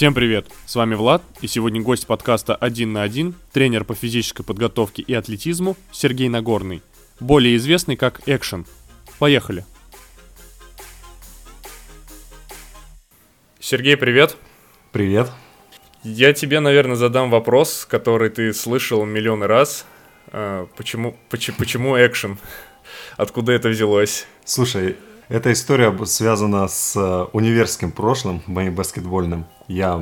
Всем привет! С вами Влад, и сегодня гость подкаста «Один на один», тренер по физической подготовке и атлетизму Сергей Нагорный, более известный как Экшен. Поехали! Сергей, привет! Привет! Я тебе, наверное, задам вопрос, который ты слышал миллионы раз. А, почему, почему, почему экшен? Откуда это взялось? Слушай, эта история связана с э, универским прошлым, моим баскетбольным. Я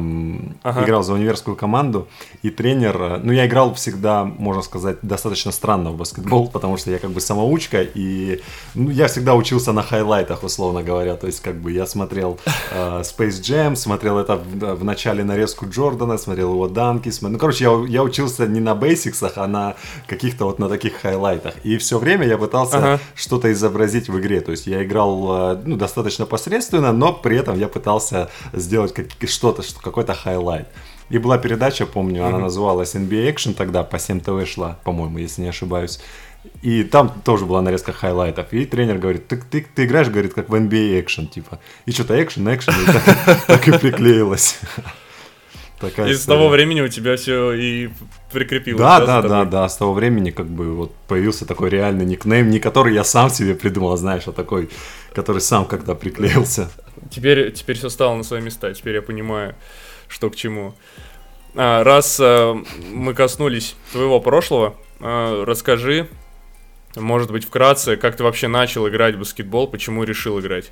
ага. играл за универскую команду, и тренер, э, ну я играл всегда, можно сказать, достаточно странно в баскетбол, потому что я как бы самоучка, и ну, я всегда учился на highlight ах, условно говоря, то есть как бы я смотрел э, Space Jam, смотрел это в, в начале нарезку Джордана, смотрел его данки, смотрел, ну короче, я, я учился не на basics ах, а на каких-то вот на таких highlight ах, и все время я пытался ага. что-то изобразить в игре, то есть я играл э, ну, достаточно посредственно, но при этом я пытался сделать как, что-то что-то, что какой-то highlight. И была передача, помню, она называлась NBA Action тогда, по 7 ТВ шла, по-моему, если не ошибаюсь. И там тоже была нарезка highlight ов. И тренер говорит, ты, ты, ты играешь, говорит, как в NBA Action, типа. И что-то action, action, и так, так и приклеилось. Такая и с того времени у тебя все и прикрепилось. Да, да, да, да, с того времени как бы вот появился такой реальный никнейм, не который я сам себе придумал, знаешь, а такой, который сам как-то приклеился. Теперь, теперь все стало на свои места, теперь я понимаю, что к чему. А, раз а, мы коснулись твоего прошлого, а, расскажи, может быть, вкратце, как ты вообще начал играть в баскетбол, почему решил играть?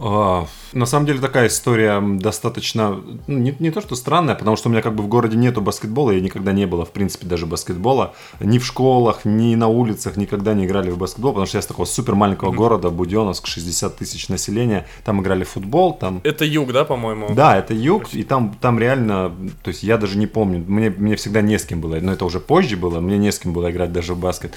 А, на самом деле такая история достаточно, ну, не, не то что странная, потому что у меня как бы в городе нету баскетбола, я никогда не было, в принципе, даже баскетбола. Ни в школах, ни на улицах никогда не играли в баскетбол, потому что я с такого супер маленького mm-hmm. города, Буденновск, 60 тысяч населения, там играли в футбол, там... Это юг, да, по-моему? Да, это юг, и там, там реально, то есть я даже не помню, мне, мне всегда не с кем было, но это уже позже было, мне не с кем было играть даже в баскет.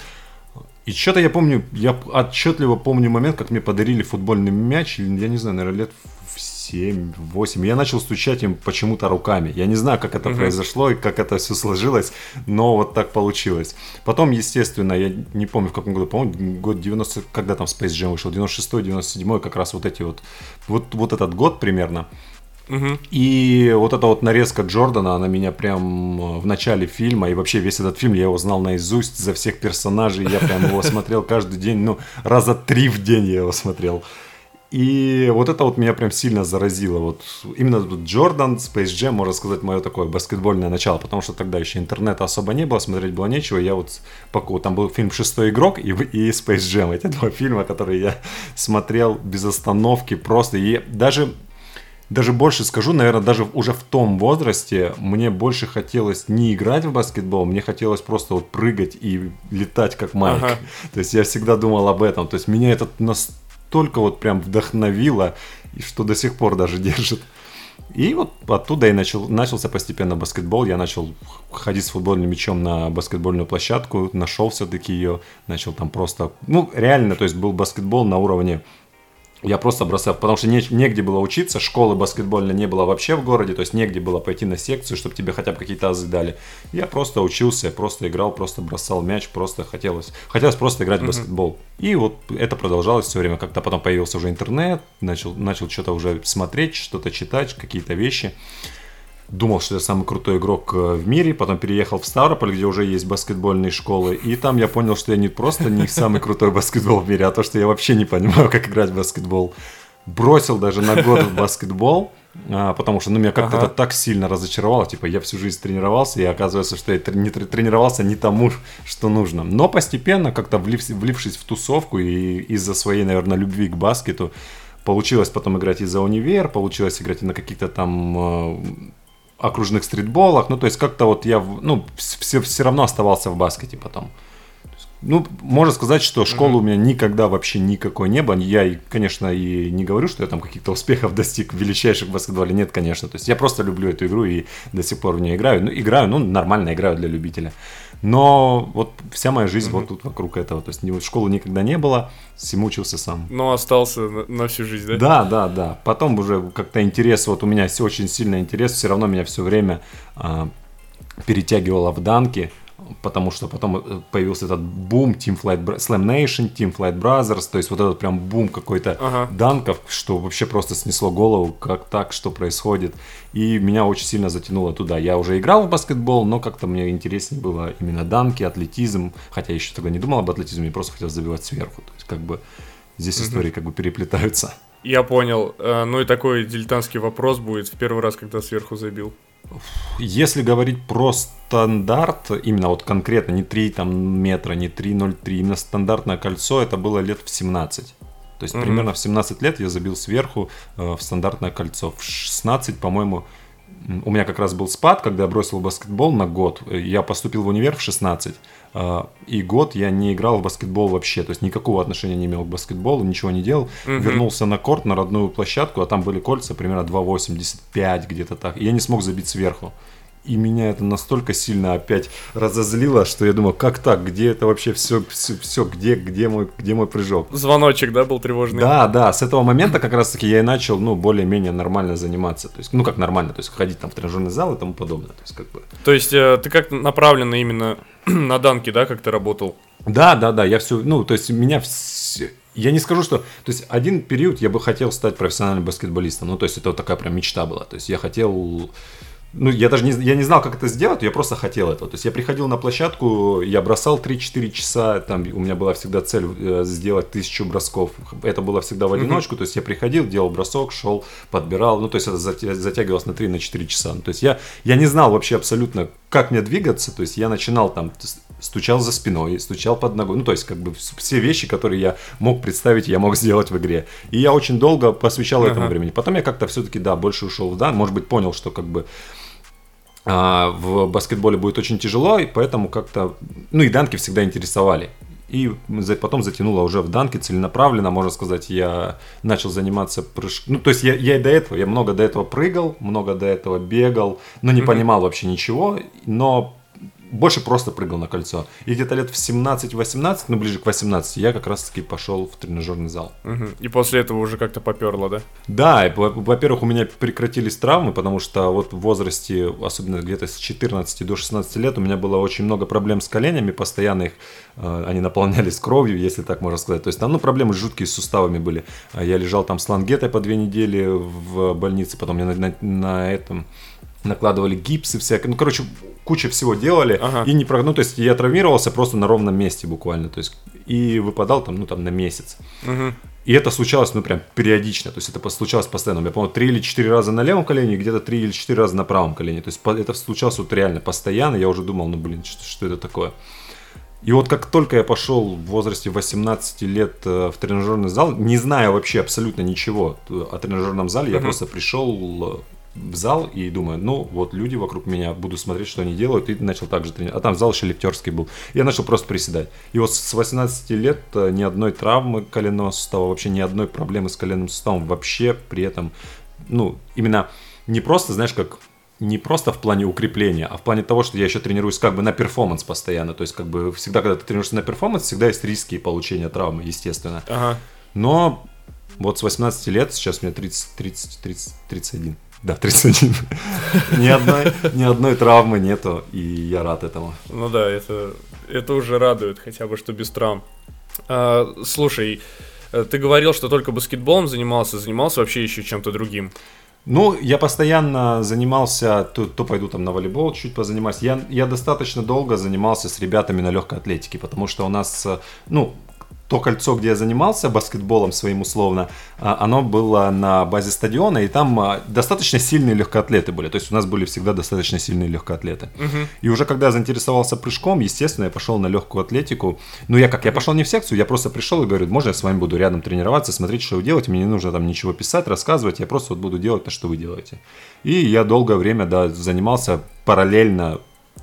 И что-то я помню, я отчетливо помню момент, как мне подарили футбольный мяч, я не знаю, наверное, лет в 7-8. Я начал стучать им почему-то руками. Я не знаю, как это угу. произошло и как это все сложилось, но вот так получилось. Потом, естественно, я не помню в каком году, по-моему, год 90, когда там Space Jam вышел, 96-97, как раз вот эти вот, вот, вот этот год примерно. И вот эта вот нарезка Джордана, она меня прям э, в начале фильма, и вообще весь этот фильм, я его знал наизусть за всех персонажей, я прям его смотрел каждый день, ну, раза три в день я его смотрел. И вот это вот меня прям сильно заразило. Вот именно Джордан, Space Jam, можно сказать, мое такое баскетбольное начало, потому что тогда еще интернета особо не было, смотреть было нечего. Я вот, пока там был фильм «Шестой игрок» и, и Space Jam. Эти два фильма, которые я смотрел без остановки просто. И даже даже больше скажу, наверное, даже уже в том возрасте мне больше хотелось не играть в баскетбол, мне хотелось просто вот прыгать и летать как Майк. Ага. То есть я всегда думал об этом. То есть меня это настолько вот прям вдохновило, что до сих пор даже держит. И вот оттуда и начал, начался постепенно баскетбол. Я начал ходить с футбольным мячом на баскетбольную площадку, нашел все-таки ее, начал там просто, ну реально, то есть был баскетбол на уровне я просто бросал, потому что не, негде было учиться, школы баскетбольной не было вообще в городе, то есть негде было пойти на секцию, чтобы тебе хотя бы какие-то азы дали. Я просто учился, просто играл, просто бросал мяч, просто хотелось, хотелось просто играть в баскетбол. И вот это продолжалось все время, когда потом появился уже интернет, начал, начал что-то уже смотреть, что-то читать, какие-то вещи думал, что я самый крутой игрок э, в мире, потом переехал в Ставрополь, где уже есть баскетбольные школы, и там я понял, что я не просто не самый крутой баскетбол в мире, а то, что я вообще не понимаю, как играть в баскетбол. Бросил даже на год в баскетбол, а, потому что ну, меня как-то ага. это так сильно разочаровало. Типа, я всю жизнь тренировался, и оказывается, что я не тренировался не тому, что нужно. Но постепенно, как-то влив, влившись в тусовку и из-за своей, наверное, любви к баскету, получилось потом играть и за универ, получилось играть и на каких-то там э, окружных стритболах. Ну, то есть как-то вот я, ну, все, все равно оставался в баскете потом. Ну, можно сказать, что школы mm-hmm. у меня никогда вообще никакой не было. Я, конечно, и не говорю, что я там каких-то успехов достиг величайших в баскетболе. Нет, конечно. То есть я просто люблю эту игру и до сих пор в ней играю. Ну, играю, ну, нормально играю для любителя. Но вот вся моя жизнь mm-hmm. вот тут вокруг этого. То есть школы никогда не было, всему учился сам. Но остался на, на всю жизнь, да? Да, да, да. Потом уже как-то интерес, вот у меня очень сильный интерес, все равно меня все время а, перетягивало в данки потому что потом э, появился этот бум Team Flight Bra- Slam Nation, Team Flight Brothers, то есть вот этот прям бум какой-то Ага. данков, что вообще просто снесло голову, как так, что происходит. И меня очень сильно затянуло туда. Я уже играл в баскетбол, но как-то мне интереснее было именно данки, атлетизм, хотя я еще тогда не думал об атлетизме, я просто хотел забивать сверху. То есть как бы здесь истории как бы переплетаются. Я понял. Э, Ну и такой дилетантский вопрос будет в первый раз, когда сверху забил. Если говорить про стандарт, именно вот конкретно, не 3 там, метра, не 3,03, именно стандартное кольцо, это было лет в 17. То есть Мгм. примерно в 17 лет я забил сверху э, в стандартное кольцо. В 16, по-моему, у меня как раз был спад, когда я бросил баскетбол на год. Э, Я поступил в универ в 16, э, и год я не играл в баскетбол вообще. То есть никакого отношения не имел к баскетболу, ничего не делал. Мгм. Вернулся на корт, на родную площадку, а там были кольца примерно 2,85 где-то так. И я не смог забить сверху. И меня это настолько сильно опять разозлило, что я думал, как так, где это вообще все, все, все где, где, мой, где мой прыжок? Звоночек, да, был тревожный? Да, да, с этого момента как раз таки я и начал, ну, более-менее нормально заниматься. То есть, ну, как нормально, то есть ходить там в тренажерный зал и тому подобное. То есть, как бы... То есть э, ты как направленно именно на данки, да, как ты работал? Да, да, да, я все, ну, то есть меня все... Я не скажу, что... То есть один период я бы хотел стать профессиональным баскетболистом. Ну, то есть это вот такая прям мечта была. То есть я хотел... Ну, я даже не, я не знал, как это сделать, я просто хотел этого. То есть я приходил на площадку, я бросал 3-4 часа, там у меня была всегда цель э, сделать тысячу бросков. Это было всегда в одиночку, то есть я приходил, делал бросок, шел, подбирал. Ну, то есть это затя- затягивалось на 3-4 часа. Ну, то есть я, я не знал вообще абсолютно, как мне двигаться. То есть я начинал там, стучал за спиной, стучал под ногой. Ну, то есть как бы вс- все вещи, которые я мог представить, я мог сделать в игре. И я очень долго посвящал этому Ага. времени. Потом я как-то все-таки, да, больше ушел в дан. Может быть, понял, что как бы а, в баскетболе будет очень тяжело, и поэтому как-то... Ну и данки всегда интересовали. И потом затянуло уже в данки целенаправленно, можно сказать, я начал заниматься прыжком. Ну, то есть я, я и до этого, я много до этого прыгал, много до этого бегал, но не Мгм. понимал вообще ничего, но больше просто прыгал на кольцо. И где-то лет в 17-18, ну ближе к 18, я как раз-таки пошел в тренажерный зал. Мгм. И после этого уже как-то поперло, да? Да, и, во- во-первых, у меня прекратились травмы, потому что вот в возрасте, особенно где-то с 14 до 16 лет, у меня было очень много проблем с коленями, постоянно их, э, они наполнялись кровью, если так можно сказать. То есть там, ну, проблемы жуткие с суставами были. А Я лежал там с лангетой по две недели в больнице, потом мне на, на- на этом накладывали гипсы всякие, ну, короче, куча всего делали, Ага. и не про, ну, то есть я травмировался просто на ровном месте буквально, то есть, и выпадал там, ну, там на месяц. Мгм. И это случалось, ну, прям периодично. То есть это случалось постоянно. Я помню, три или четыре раза на левом колене, и где-то три или четыре раза на правом колене. То есть это случалось вот реально постоянно. Я уже думал, ну, блин, что, что это такое? И вот как только я пошел в возрасте 18 лет э, в тренажерный зал, не зная вообще абсолютно ничего э, о тренажерном зале, я Мгм. просто пришел э, в зал и думаю, ну вот люди вокруг меня, буду смотреть, что они делают, и начал также тренировать. А там зал еще лифтерский был. Я начал просто приседать. И вот с 18 лет э, ни одной травмы коленного сустава, вообще ни одной проблемы с коленным суставом вообще при этом, ну, именно не просто, знаешь, как не просто в плане укрепления, а в плане того, что я еще тренируюсь как бы на performance постоянно. То есть, как бы всегда, когда ты тренируешься на performance, всегда есть риски получения травмы, естественно. Ага. Но вот с 18 лет, сейчас мне 30, 30, 30, 31. Да, 31. ни, одной, ни одной травмы нету, и я рад этому. Ну да, это, это уже радует, хотя бы что без травм. А, слушай, э, ты говорил, что только баскетболом занимался, занимался вообще еще чем-то другим. Ну, я постоянно занимался, то, то пойду там на волейбол чуть позанимаюсь. Я, я достаточно долго занимался с ребятами на легкой атлетике, потому что у нас, э, ну, то кольцо, где я занимался баскетболом своим условно, а, оно было на базе стадиона, и там а, достаточно сильные легкоатлеты были. То есть у нас были всегда достаточно сильные легкоатлеты. Мгм. И уже когда я заинтересовался прыжком, естественно, я пошел на легкую атлетику. Ну, я как, я пошел не в секцию, я просто пришел и говорю, можно я с вами буду рядом тренироваться, смотреть, что вы делаете, мне не нужно там ничего писать, рассказывать, я просто вот буду делать то, что вы делаете. И я долгое время, да, занимался параллельно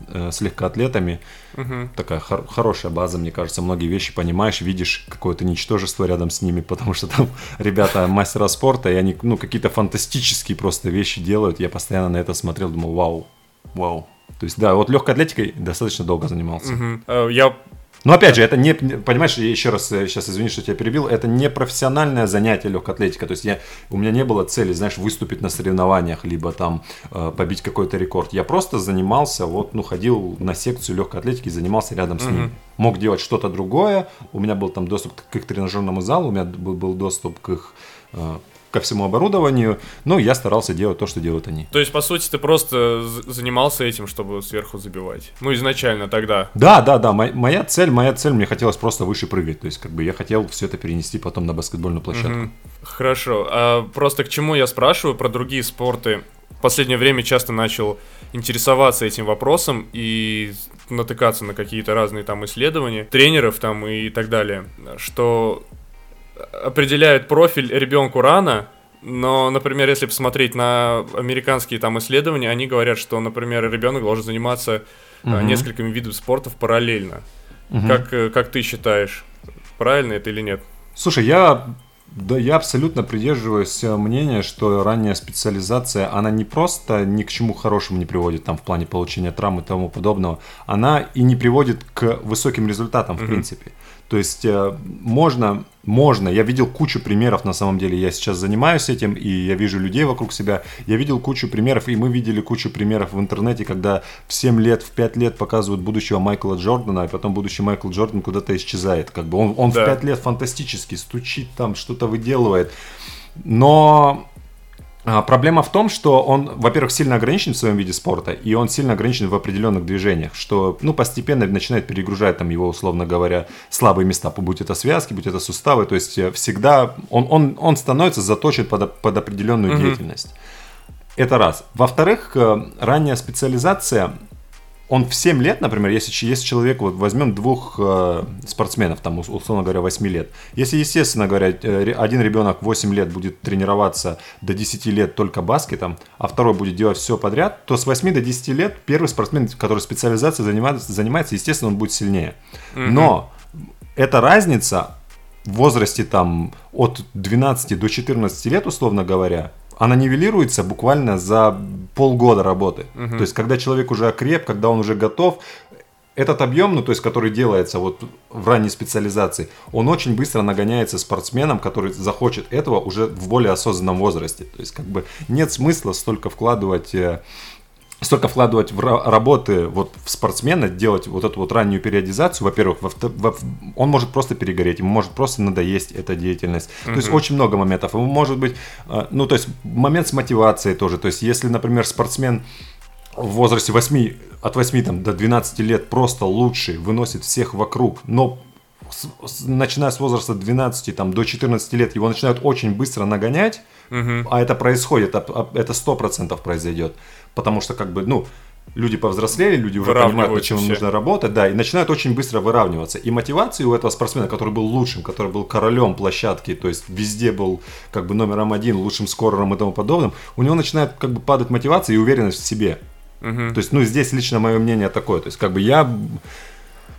э, с легкоатлетами. Мгм. Такая хор- хорошая база, мне кажется, многие вещи понимаешь, видишь какое-то ничтожество рядом с ними, потому что там ребята мастера спорта, и они, ну, какие-то фантастические просто вещи делают. Я постоянно на это смотрел, думал, вау, вау. То есть, да, вот легкой атлетикой достаточно долго занимался. Э, Я Но опять же, это не, понимаешь, я еще раз, сейчас извини, что тебя перебил, это не профессиональное занятие легкой атлетика. То есть я, у меня не было цели, знаешь, выступить на соревнованиях, либо там э, побить какой-то рекорд. Я просто занимался, вот, ну, ходил на секцию легкой атлетики, занимался рядом с ним. Мог делать что-то другое, у меня был там доступ к их тренажерному залу, у меня был, был доступ к их э, ко всему оборудованию, но я старался делать то, что делают они. То есть, по сути, ты просто занимался этим, чтобы сверху забивать? Ну, изначально тогда? Да, да, да. Моя цель, моя цель, мне хотелось просто выше прыгать. То есть, как бы я хотел все это перенести потом на баскетбольную площадку. Угу. Хорошо. А просто к чему я спрашиваю про другие спорты? В последнее время часто начал интересоваться этим вопросом и натыкаться на какие-то разные там исследования тренеров там и так далее, что определяют профиль ребенку рано, но, например, если посмотреть на американские там исследования, они говорят, что, например, ребенок должен заниматься угу. несколькими видами спортов параллельно. Угу. Как, э, как ты считаешь, правильно это или нет? Слушай, я да, я абсолютно придерживаюсь э, мнения, что ранняя специализация, она не просто ни к чему хорошему не приводит там в плане получения травм и тому подобного, она и не приводит к высоким результатам в mm-hmm. принципе. То есть э, можно, можно, я видел кучу примеров на самом деле, я сейчас занимаюсь этим, и я вижу людей вокруг себя, я видел кучу примеров, и мы видели кучу примеров в интернете, когда в 7 лет, в 5 лет показывают будущего Майкла Джордана, и потом будущий Майкл Джордан куда-то исчезает. Как бы он, он да. в 5 лет фантастически стучит там, что-то выделывает. Но а, проблема в том, что он, во-первых, сильно ограничен в своем виде спорта, и он сильно ограничен в определенных движениях, что, ну, постепенно начинает перегружать там его, условно говоря, слабые места, будь это связки, будь это суставы, то есть э, всегда он, он, он становится заточен под, под определенную mm-hmm. деятельность. Это раз. Во-вторых, э, ранняя специализация он в 7 лет, например, если, если человек, вот возьмем двух э, спортсменов, там, условно говоря, 8 лет, если, естественно говоря, э, один ребенок 8 лет будет тренироваться до 10 лет только баскетом, а второй будет делать все подряд, то с 8 до 10 лет первый спортсмен, который специализацией занимается, занимается естественно, он будет сильнее. Mm-hmm. Но эта разница в возрасте там от 12 до 14 лет, условно говоря, она нивелируется буквально за полгода работы. Угу. То есть, когда человек уже окреп, когда он уже готов, этот объем, ну, то есть, который делается вот в ранней специализации, он очень быстро нагоняется спортсменом, который захочет этого уже в более осознанном возрасте. То есть, как бы нет смысла столько вкладывать э, столько вкладывать в работы вот в спортсмена, делать вот эту вот раннюю периодизацию, во-первых, во, во, он может просто перегореть, ему может просто надоесть эта деятельность. Mm-hmm. То есть очень много моментов. Ему может быть, э, ну то есть момент с мотивацией тоже. То есть если, например, спортсмен в возрасте 8, от 8 там, до 12 лет просто лучший, выносит всех вокруг, но с, начиная с возраста 12 там, до 14 лет его начинают очень быстро нагонять, угу. а это происходит, это 100% произойдет потому что как бы, ну, люди повзрослели, люди уже понимают, почему все. нужно работать, да, и начинают очень быстро выравниваться. И мотивации у этого спортсмена, который был лучшим, который был королем площадки, то есть везде был как бы номером один, лучшим скорером и тому подобным, у него начинает как бы падать мотивация и уверенность в себе. Угу. То есть, ну, здесь лично мое мнение такое. То есть, как бы я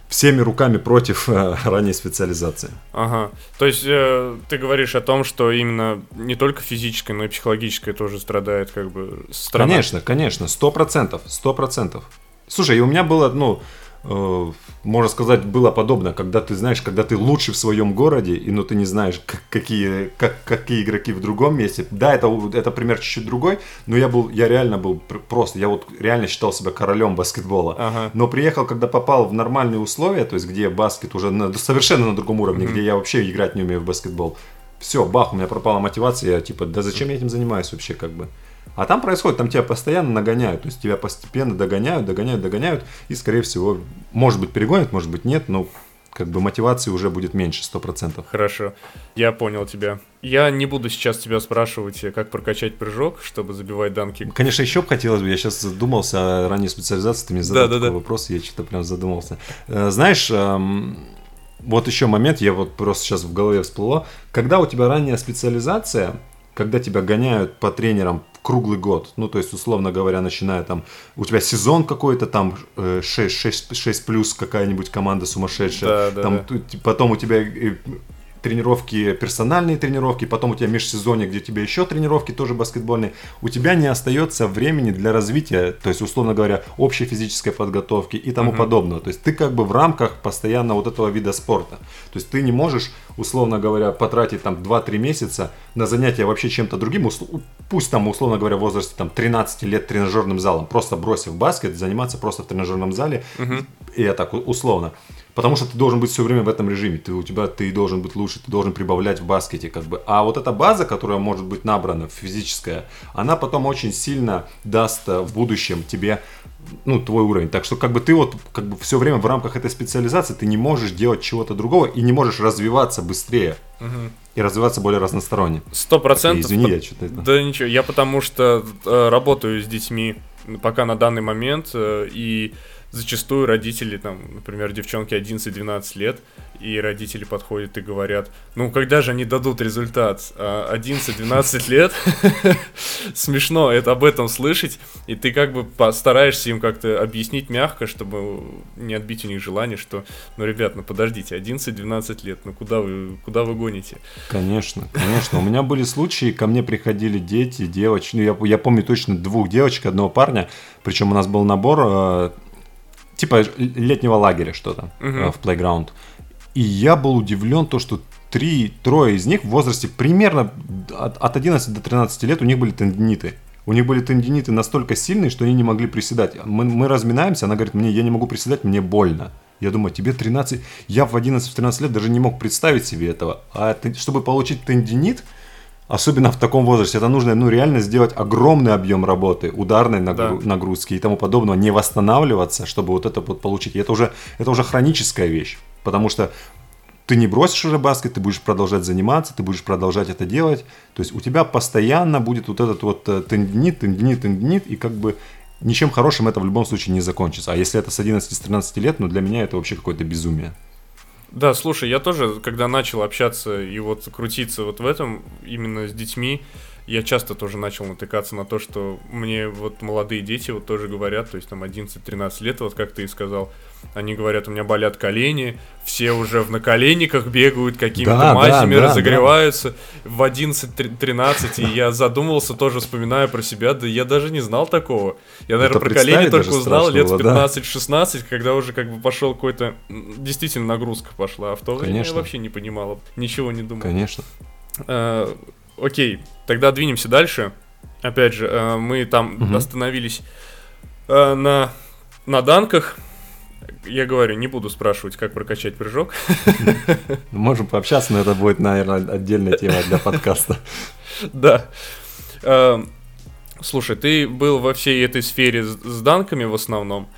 всеми руками против э, ранней специализации. Ага. То есть э, ты говоришь о том, что именно не только физическое, но и психологическое тоже страдает как бы страна. Конечно, конечно, сто процентов, сто процентов. Слушай, и у меня было, ну, можно сказать, было подобно, когда ты знаешь, когда ты лучший в своем городе, и но ты не знаешь, какие, как, какие игроки в другом месте. Да, это, это пример чуть-чуть другой, но я был, я реально был просто, я вот реально считал себя королем баскетбола. Ага. Но приехал, когда попал в нормальные условия, то есть где баскет уже на, совершенно на другом уровне, mm-hmm. где я вообще играть не умею в баскетбол. Все, бах, у меня пропала мотивация, я типа, да зачем я этим занимаюсь вообще, как бы. А там происходит, там тебя постоянно нагоняют, то есть тебя постепенно догоняют, догоняют, догоняют, и, скорее всего, может быть, перегонят, может быть, нет, но как бы мотивации уже будет меньше, сто процентов. Хорошо, я понял тебя. Я не буду сейчас тебя спрашивать, как прокачать прыжок, чтобы забивать данки. Конечно, еще бы хотелось бы, я сейчас задумался о ранней специализации, ты мне задал да, такой да, да. вопрос, я что-то прям задумался. Э, знаешь, эм, вот еще момент, я вот просто сейчас в голове всплыло, когда у тебя ранняя специализация, когда тебя гоняют по тренерам круглый год. Ну, то есть, условно говоря, начиная там, у тебя сезон какой-то там 6, 6, 6 плюс какая-нибудь команда сумасшедшая. Да, да, там, да. потом у тебя тренировки, персональные тренировки, потом у тебя межсезонье, где у тебя еще тренировки тоже баскетбольные, у тебя не остается времени для развития, то есть, условно говоря, общей физической подготовки и тому uh-huh. подобного. То есть ты как бы в рамках постоянно вот этого вида спорта. То есть ты не можешь, условно говоря, потратить там 2-3 месяца на занятия вообще чем-то другим, пусть там, условно говоря, в возрасте там 13 лет тренажерным залом, просто бросив баскет, заниматься просто в тренажерном зале, uh-huh. и я так условно. Потому что ты должен быть все время в этом режиме. Ты, у тебя ты должен быть лучше, ты должен прибавлять в баскете. Как бы. А вот эта база, которая может быть набрана, физическая, она потом очень сильно даст э, в будущем тебе ну, твой уровень. Так что как бы ты вот как бы все время в рамках этой специализации ты не можешь делать чего-то другого и не можешь развиваться быстрее. Угу. И развиваться более разносторонне. Сто процентов. Извини, я что-то... Да ничего, я потому что э, работаю с детьми пока на данный момент, э, и зачастую родители, там, например, девчонки 11-12 лет, и родители подходят и говорят, ну, когда же они дадут результат? 11-12 а лет? Смешно это об этом слышать, и ты как бы постараешься им как-то объяснить мягко, чтобы не отбить у них желание, что, ну, ребят, ну, подождите, 11-12 лет, ну, куда вы, куда вы гоните? Конечно, конечно. У меня были случаи, ко мне приходили дети, девочки, ну, я, я помню точно двух девочек, одного парня, причем у нас был набор э, типа летнего лагеря что-то uh-huh. в Playground. И я был удивлен то, что три, трое из них в возрасте примерно от, от 11 до 13 лет у них были тендиниты. У них были тендиниты настолько сильные, что они не могли приседать. Мы, мы разминаемся, она говорит, мне я не могу приседать, мне больно. Я думаю, тебе 13... Я в 11-13 лет даже не мог представить себе этого. А ты, чтобы получить тендинит, Особенно в таком возрасте. Это нужно ну, реально сделать огромный объем работы, ударной нагру- да. нагрузки и тому подобного, не восстанавливаться, чтобы вот это вот получить. И это уже, это уже хроническая вещь. Потому что ты не бросишь уже баскет, ты будешь продолжать заниматься, ты будешь продолжать это делать. То есть у тебя постоянно будет вот этот вот э, тендинит, тендинит, тендинит, и как бы ничем хорошим это в любом случае не закончится. А если это с 11-13 лет, ну для меня это вообще какое-то безумие. Да, слушай, я тоже, когда начал общаться и вот крутиться вот в этом, именно с детьми, я часто тоже начал натыкаться на то, что мне вот молодые дети вот тоже говорят, то есть там 11-13 лет, вот как ты и сказал, они говорят, у меня болят колени, все уже в наколенниках бегают, какими-то да, мазями да, да, разогреваются да. в 11-13, и я задумывался, тоже вспоминая про себя, да я даже не знал такого. Я, наверное, Это про колени только узнал лет 15-16, да? когда уже как бы пошел какой-то, действительно нагрузка пошла, а в то время Конечно. я вообще не понимал, ничего не думал. Конечно. Окей, тогда двинемся дальше. Опять же, э, мы там угу. остановились э, на, на данках, я говорю, не буду спрашивать, как прокачать прыжок. Можем пообщаться, но это будет, наверное, отдельная тема для подкаста. Да. Эм, слушай, ты был во всей этой сфере с данками в основном,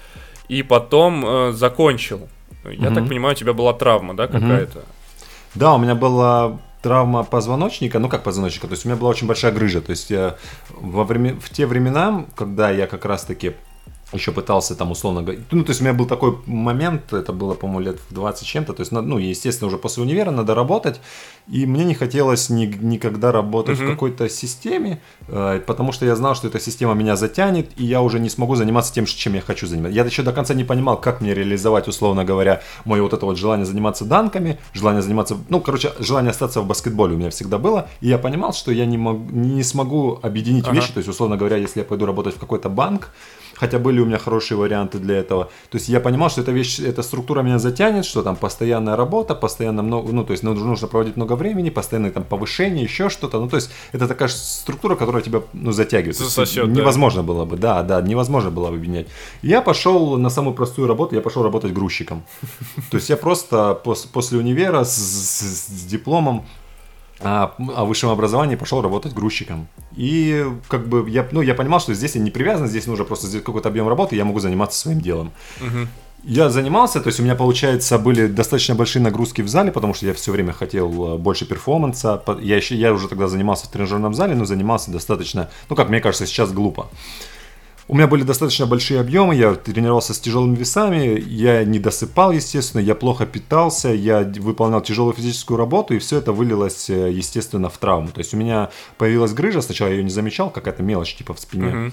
и потом э, закончил. Я так понимаю, у тебя была травма, да, какая-то? Да, у меня была травма позвоночника, ну как позвоночника, то есть у меня была очень большая грыжа, то есть я во время, в те времена, когда я как раз-таки еще пытался там условно говорить. Ну, то есть у меня был такой момент, это было, по-моему, лет в 20 чем-то. То есть, ну, естественно, уже после универа надо работать. И мне не хотелось ни, никогда работать uh-huh. в какой-то системе, э, потому что я знал, что эта система меня затянет, и я уже не смогу заниматься тем, чем я хочу заниматься. Я еще до конца не понимал, как мне реализовать, условно говоря, мое вот это вот желание заниматься данками, желание заниматься, ну, короче, желание остаться в баскетболе у меня всегда было. И я понимал, что я не, мог, не смогу объединить uh-huh. вещи. То есть, условно говоря, если я пойду работать в какой-то банк, хотя были у меня хорошие варианты для этого. То есть я понимал, что эта вещь, эта структура меня затянет, что там постоянная работа, постоянно много, ну то есть нужно проводить много времени, постоянное там повышение, еще что-то. Ну то есть это такая структура, которая тебя ну затягивает. Засосет, невозможно да. было бы, да, да, невозможно было бы объединять. Я пошел на самую простую работу, я пошел работать грузчиком. То есть я просто после универа с дипломом о высшем образовании пошел работать грузчиком. И как бы я, ну, я понимал, что здесь я не привязан, здесь нужно просто сделать какой-то объем работы, я могу заниматься своим делом. Угу. Я занимался, то есть у меня, получается, были достаточно большие нагрузки в зале, потому что я все время хотел э, больше перформанса. Я, еще, я уже тогда занимался в тренажерном зале, но занимался достаточно, ну, как мне кажется, сейчас глупо. У меня были достаточно большие объемы, я тренировался с тяжелыми весами, я не досыпал, естественно, я плохо питался, я выполнял тяжелую физическую работу, и все это вылилось, э, естественно, в травму. То есть у меня появилась грыжа, сначала я ее не замечал, какая-то мелочь типа в спине. Uh-huh.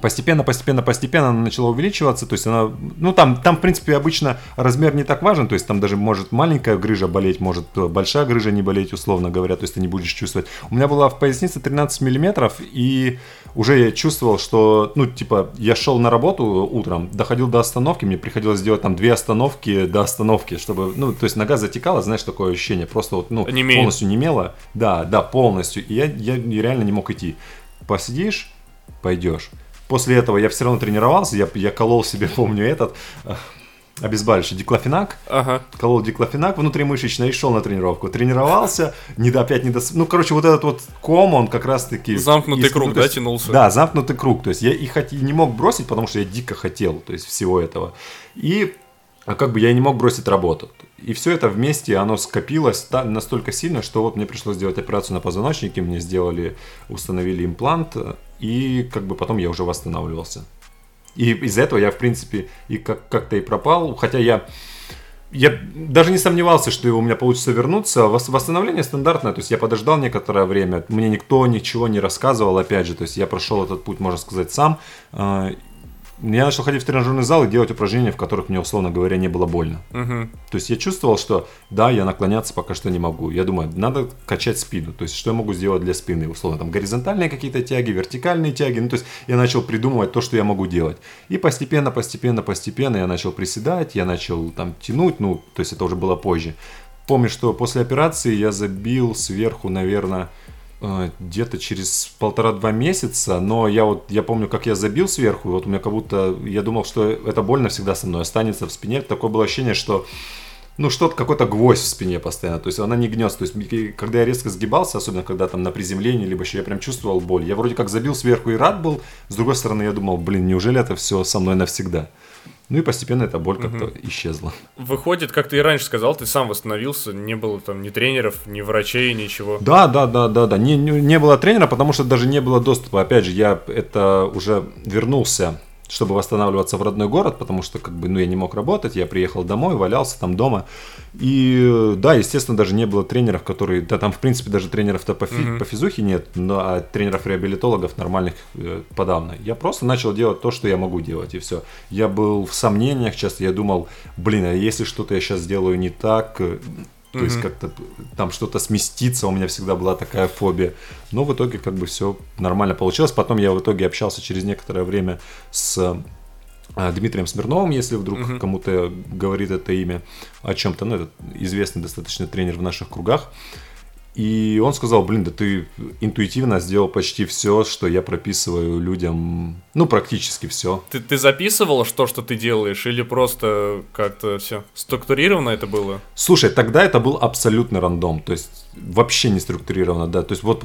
постепенно, постепенно, постепенно она начала увеличиваться, то есть она, ну там, там в принципе обычно размер не так важен, то есть там даже может маленькая грыжа болеть, может большая грыжа не болеть, условно говоря, то есть ты не будешь чувствовать. У меня была в пояснице 13 миллиметров, и уже я чувствовал, что, ну, типа, я шел на работу утром, доходил до остановки, мне приходилось делать там две остановки до остановки, чтобы, ну, то есть нога затекала, знаешь, такое ощущение, просто вот, ну, Немеет. полностью немела, да, да, полностью, и я, я реально не мог идти. Посидишь, пойдешь. После этого я все равно тренировался, я, я колол себе, помню, этот обезболивающий диклофенак, Ага. колол диклофенак внутримышечно и шел на тренировку. Тренировался, не до, опять не до... Ну, короче, вот этот вот ком, он как раз-таки... Замкнутый из- круг, ну, да, есть- тянулся? Да, замкнутый круг. То есть я и хот- не мог бросить, потому что я дико хотел, то есть всего этого. И а как бы я и не мог бросить работу. И все это вместе, оно скопилось настолько сильно, что вот мне пришлось сделать операцию на позвоночнике, мне сделали, установили имплант, и как бы потом я уже восстанавливался. И из-за этого я, в принципе, и как- как-то и пропал, хотя я я даже не сомневался, что у меня получится вернуться. Вос- Восстановление стандартное, то есть я подождал некоторое время, мне никто ничего не рассказывал, опять же, то есть я прошел этот путь, можно сказать, сам. Я начал ходить в тренажерный зал и делать упражнения, в которых мне, условно говоря, не было больно. Мгм. То есть я чувствовал, что да, я наклоняться пока что не могу. Я думаю, надо качать спину. То есть что я могу сделать для спины? Условно, там горизонтальные какие-то тяги, вертикальные тяги. Ну, то есть я начал придумывать то, что я могу делать. И постепенно, постепенно, постепенно я начал приседать, я начал там тянуть. Ну, то есть это уже было позже. Помню, что после операции я забил сверху, наверное, где-то через полтора-два месяца, но я вот, я помню, как я забил сверху, и вот у меня как будто, я думал, что это больно всегда со мной останется в спине, такое было ощущение, что ну, что-то, какой-то гвоздь в спине постоянно, то есть она не гнется, то есть когда я резко сгибался, особенно когда там на приземлении, либо еще я прям чувствовал боль, я вроде как забил сверху и рад был, с другой стороны я думал, блин, неужели это все со мной навсегда? Ну и постепенно эта боль как-то исчезла. Выходит, как ты и раньше сказал, ты сам восстановился, не было там ни тренеров, ни врачей, ничего. Да, да, да, да, да. Не, не, не было тренера, потому что даже не было доступа. Опять же, я это уже вернулся, чтобы восстанавливаться в родной город, потому что как бы, ну, я не мог работать, я приехал домой, валялся там дома. И э, да, естественно, даже не было тренеров, которые, да, там в принципе даже тренеров-то по, фи- Мгм. по физухе нет, но а тренеров-реабилитологов нормальных э, подавно. Я просто начал делать то, что я могу делать, и все. Я был в сомнениях часто, я думал, блин, а если что-то я сейчас сделаю не так, то есть Мгм. как-то там что-то сместиться, у меня всегда была такая фобия. Но в итоге как бы все нормально получилось. Потом я в итоге общался через некоторое время с э, Дмитрием Смирновым, если вдруг Мгм. кому-то говорит это имя о чем-то, ну, это известный достаточно тренер в наших кругах. И он сказал, блин, да ты интуитивно сделал почти все, что я прописываю людям, ну, практически все. Ты, ты записывал то, что ты делаешь, или просто как-то все структурировано это было? Слушай, тогда это был абсолютный рандом, то есть вообще не структурировано, да, то есть вот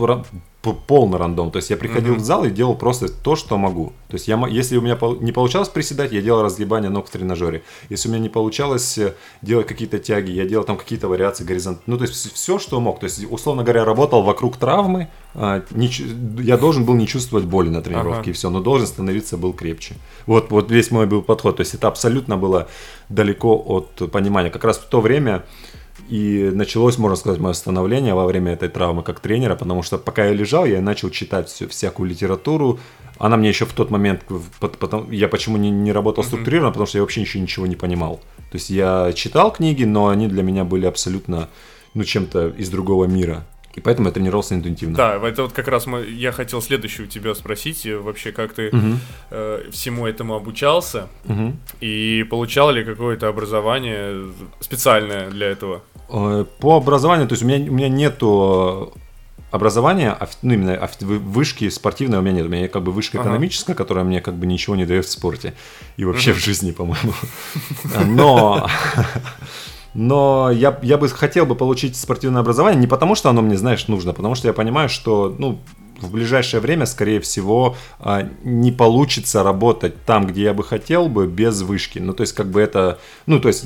полный рандом, то есть я приходил Мгм. в зал и делал просто то, что могу, то есть я, если у меня не получалось приседать, я делал разгибание ног в тренажере, если у меня не получалось э, делать какие-то тяги, я делал там какие-то вариации горизонт, ну то есть все, что мог, то есть условно говоря, работал вокруг травмы, а, я должен был не чувствовать боли на тренировке Ага. и все, но должен становиться был крепче. Вот, вот весь мой был подход, то есть это абсолютно было далеко от понимания. Как раз в то время и началось, можно сказать, мое становление во время этой травмы как тренера, потому что пока я лежал, я начал читать всю, всякую литературу. Она мне еще в тот момент, потом, я почему не, не работал структурированно, потому что я вообще еще ничего не понимал. То есть я читал книги, но они для меня были абсолютно, ну, чем-то из другого мира. И поэтому я тренировался интуитивно. Да, это вот как раз мы, я хотел следующее у тебя спросить, э, вообще как ты Мгм. э, всему этому обучался Мгм. и получал ли какое-то образование специальное для этого? Э, По образованию, то есть у меня, у меня нету образования, оф- ну именно вы- вышки спортивной у меня нет. У меня как бы вышка Ага. экономическая, которая мне как бы ничего не дает в спорте. И вообще в жизни, по-моему. Но... Но я, я бы хотел бы получить спортивное образование не потому, что оно мне, знаешь, нужно, а потому что я понимаю, что, ну, в ближайшее время, скорее всего, а, не получится работать там, где я бы хотел бы, без вышки. Ну, то есть, как бы это, ну, то есть,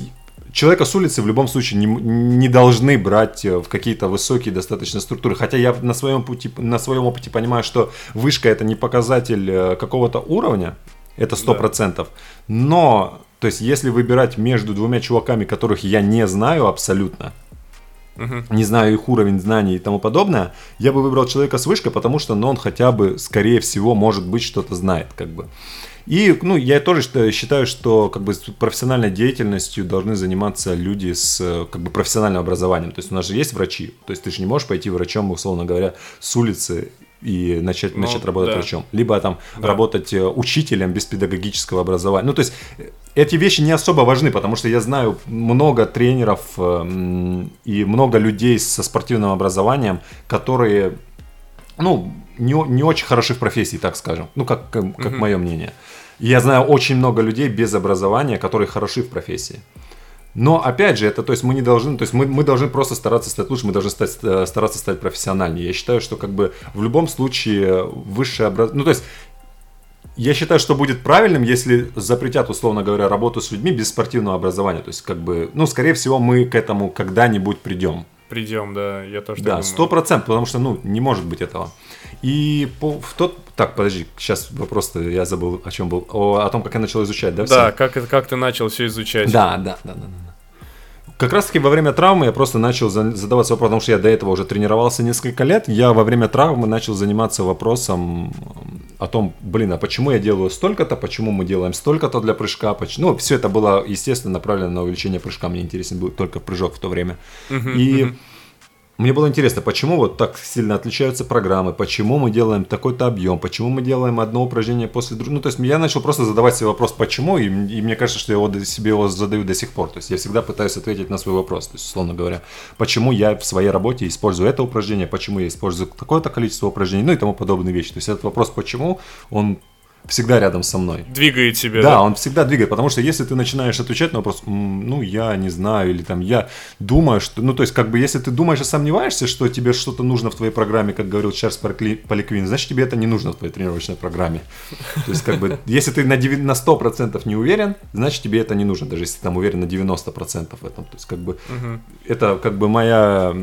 человека с улицы в любом случае не, не должны брать э, в какие-то высокие достаточно структуры. Хотя я на своем, пути, на своем опыте понимаю, что вышка это не показатель э, какого-то уровня, это сто процентов. Но, то есть, если выбирать между двумя чуваками, которых я не знаю абсолютно, не знаю их уровень знаний и тому подобное, я бы выбрал человека с вышкой, потому что ну, он хотя бы, скорее всего, может быть, что-то знает, как бы. И, ну, я тоже считаю, что как бы профессиональной деятельностью должны заниматься люди с как бы профессиональным образованием. То есть у нас же есть врачи, то есть ты же не можешь пойти врачом, условно говоря, с улицы и начать, ну, начать работать да. врачом. Либо там да. работать э, учителем без педагогического образования. Ну, то есть эти вещи не особо важны, потому что я знаю много тренеров э, и много людей со спортивным образованием, которые, ну, не, не очень хороши в профессии, так скажем. Ну, как, как, как mm-hmm. мое мнение. Я знаю очень много людей без образования, которые хороши в профессии. Но опять же, это, то есть мы не должны, то есть мы, мы должны просто стараться стать лучше, мы должны стать, э, стараться стать профессиональнее. Я считаю, что как бы в любом случае высшее образование, ну то есть я считаю, что будет правильным, если запретят, условно говоря, работу с людьми без спортивного образования. То есть, как бы, ну, скорее всего, мы к этому когда-нибудь придем. Придем, да, я тоже Да, сто процентов, потому что, ну, не может быть этого. И по, в тот... Так, подожди, сейчас вопрос я забыл, о чем был. О, о том, как я начал изучать, да? Да, как, как ты начал все изучать. Да, да, да, да. да. Как раз таки во время травмы я просто начал задаваться вопросом, потому что я до этого уже тренировался несколько лет. Я во время травмы начал заниматься вопросом о том, блин, а почему я делаю столько-то, почему мы делаем столько-то для прыжка. Почему... Ну, все это было, естественно, направлено на увеличение прыжка. Мне интересен был только прыжок в то время. Uh-huh, И uh-huh. Мне было интересно, почему вот так сильно отличаются программы, почему мы делаем такой-то объем, почему мы делаем одно упражнение после другого. Ну, то есть я начал просто задавать себе вопрос, почему, и, и мне кажется, что я его, себе его задаю до сих пор. То есть я всегда пытаюсь ответить на свой вопрос. То есть, условно говоря, почему я в своей работе использую это упражнение, почему я использую такое-то количество упражнений, ну и тому подобные вещи. То есть этот вопрос, почему, он всегда рядом со мной. Двигает тебя. Да, да, он всегда двигает, потому что если ты начинаешь отвечать на вопрос, ну, я не знаю, или там, я думаю, что, ну, то есть, как бы, если ты думаешь и сомневаешься, что тебе что-то нужно в твоей программе, как говорил Чарльз Поликвин, значит, тебе это не нужно в твоей тренировочной программе. То есть, как бы, если ты на, 9, на 100% не уверен, значит, тебе это не нужно, даже если ты там уверен на 90% в этом. То есть, как бы, это, как бы, моя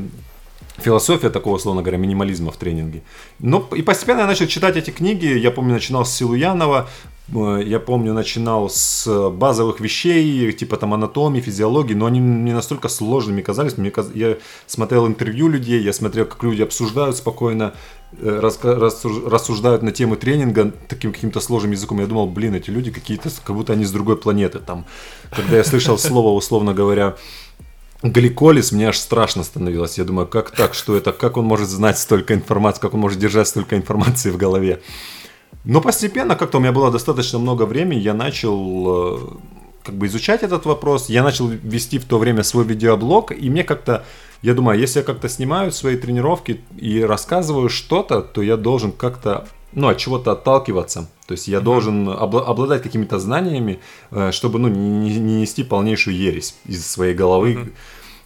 философия такого, условно говоря, минимализма в тренинге. Ну, и постепенно я начал читать эти книги. Я помню, начинал с Силуянова, э, я помню, начинал с базовых вещей, типа там анатомии, физиологии, но они мне настолько сложными казались. Мне каз... Я смотрел интервью людей, я смотрел, как люди обсуждают спокойно, э, рассуждают на темы тренинга таким каким-то сложным языком. Я думал, блин, эти люди какие-то, как будто они с другой планеты. Там, когда я слышал слово, условно говоря, Гликолис, мне аж страшно становилось. Я думаю, как так, что это, как он может знать столько информации, как он может держать столько информации в голове. Но постепенно, как-то у меня было достаточно много времени, я начал э, как бы изучать этот вопрос, я начал вести в то время свой видеоблог, и мне как-то, я думаю, если я как-то снимаю свои тренировки и рассказываю что-то, то я должен как-то ну, от чего-то отталкиваться. То есть я должен обладать какими-то знаниями, э, чтобы ну, не, не нести полнейшую ересь из своей головы. Mm-hmm.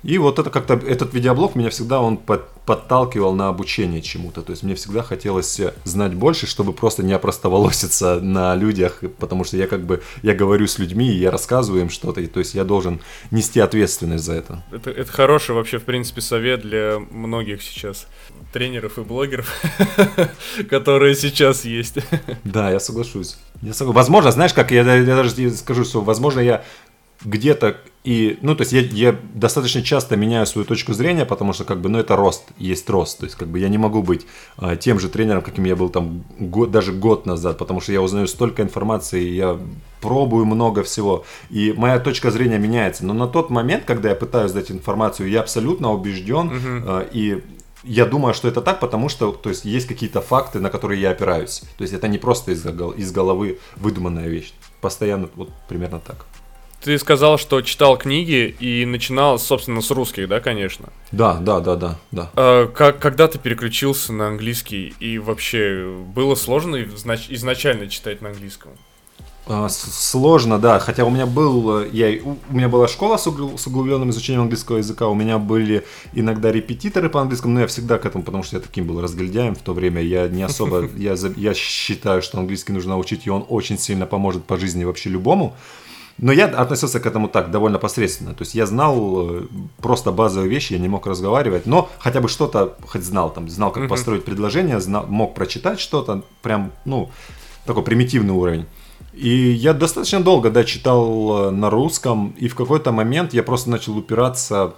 И вот это как-то, этот видеоблог меня всегда он под, подталкивал на обучение чему-то. То есть мне всегда хотелось знать больше, чтобы просто не опростоволоситься на людях, потому что я как бы, я говорю с людьми, и я рассказываю им что-то, и то есть я должен нести ответственность за это. Это, это хороший вообще, в принципе, совет для многих сейчас тренеров и блогеров, которые сейчас есть. Да, я соглашусь. Я соглашусь. Возможно, знаешь, как я, я даже скажу, что, возможно, я где-то и, ну, то есть я, я достаточно часто меняю свою точку зрения, потому что, как бы, ну, это рост, есть рост. То есть, как бы, я не могу быть а, тем же тренером, каким я был там год, даже год назад, потому что я узнаю столько информации, я пробую много всего, и моя точка зрения меняется. Но на тот момент, когда я пытаюсь дать информацию, я абсолютно убежден, а, и я думаю, что это так, потому что то есть, есть какие-то факты, на которые я опираюсь. То есть это не просто из, из головы выдуманная вещь. Постоянно вот примерно так. Ты сказал, что читал книги и начинал, собственно, с русских, да, конечно? Да, да, да, да, да. А, как, когда ты переключился на английский и вообще было сложно изначально читать на английском? А, сложно, да. Хотя у меня был, я, у меня была школа с, углубленным изучением английского языка, у меня были иногда репетиторы по английскому, но я всегда к этому, потому что я таким был разгильдяем в то время. Я не особо, я, я считаю, что английский нужно учить, и он очень сильно поможет по жизни вообще любому. Но я относился к этому так, довольно посредственно. То есть я знал э, просто базовые вещи, я не мог разговаривать, но хотя бы что-то хоть знал, там, знал, как uh-huh. построить предложение, знал, мог прочитать что-то, прям, ну, такой примитивный уровень. И я достаточно долго, да, читал э, на русском, и в какой-то момент я просто начал упираться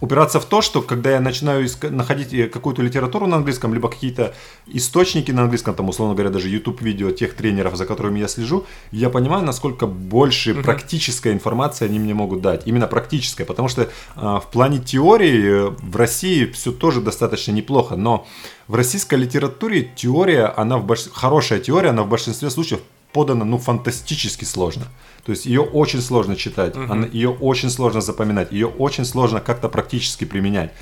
упираться в то, что когда я начинаю иска- находить э, какую-то литературу на английском, либо какие-то источники на английском, там, условно говоря, даже YouTube-видео тех тренеров, за которыми я слежу, я понимаю, насколько больше Мгм. практической информации они мне могут дать. Именно практическая, потому что а, в плане теории э, в России все тоже достаточно неплохо, но в российской литературе теория, она в больш- хорошая теория, она в большинстве случаев подана, ну, фантастически сложно. То есть ее очень сложно читать, Мгм. она- ее очень сложно запоминать, ее очень сложно как-то практически применять.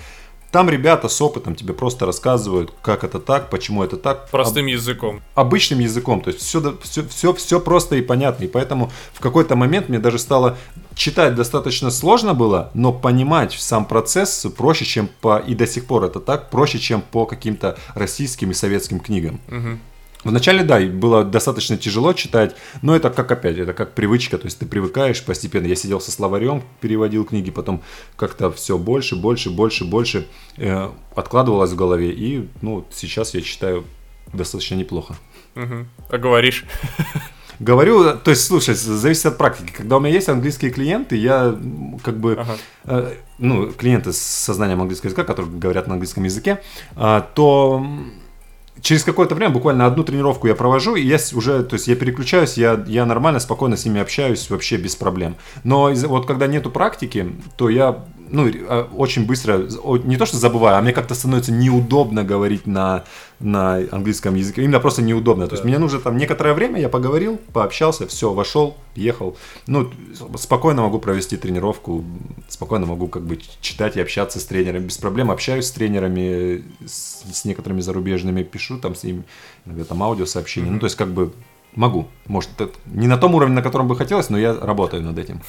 Там ребята с опытом тебе просто рассказывают, как это так, почему это так. Простым языком. обычным языком. То есть все, все, все, все просто и понятно. И поэтому в какой-то момент мне даже стало читать достаточно сложно было, но понимать сам процесс проще, чем по... И до сих пор это так, проще, чем по каким-то российским и советским книгам. Мгм. Вначале, да, было достаточно тяжело читать, но это как опять, это как привычка, то есть ты привыкаешь постепенно. Я сидел со словарем, переводил книги, потом как-то все больше, больше, больше, больше э, откладывалось в голове, и ну сейчас я читаю достаточно неплохо. А говоришь? Говорю, то есть, слушай, зависит от практики. Когда у меня есть английские клиенты, я как бы, Ага. э, ну, клиенты с сознанием английского языка, которые говорят на английском языке, а, то через какое-то время, буквально одну тренировку я провожу, и я уже, то есть я переключаюсь, я, я нормально, спокойно с ними общаюсь, вообще без проблем. Но из- вот когда нету практики, то я ну, э, очень быстро, не то что забываю, а мне как-то становится неудобно говорить на, на английском языке. Именно просто неудобно. То есть Да. мне нужно там некоторое время, я поговорил, пообщался, все, вошел, ехал. Ну, спокойно могу провести тренировку, спокойно могу как бы читать и общаться с тренерами без проблем. Общаюсь с тренерами, с, с некоторыми зарубежными, пишу там с ними, иногда там аудиосообщения. Ну, то есть как бы могу. Может, не на том уровне, на котором бы хотелось, но я работаю над этим.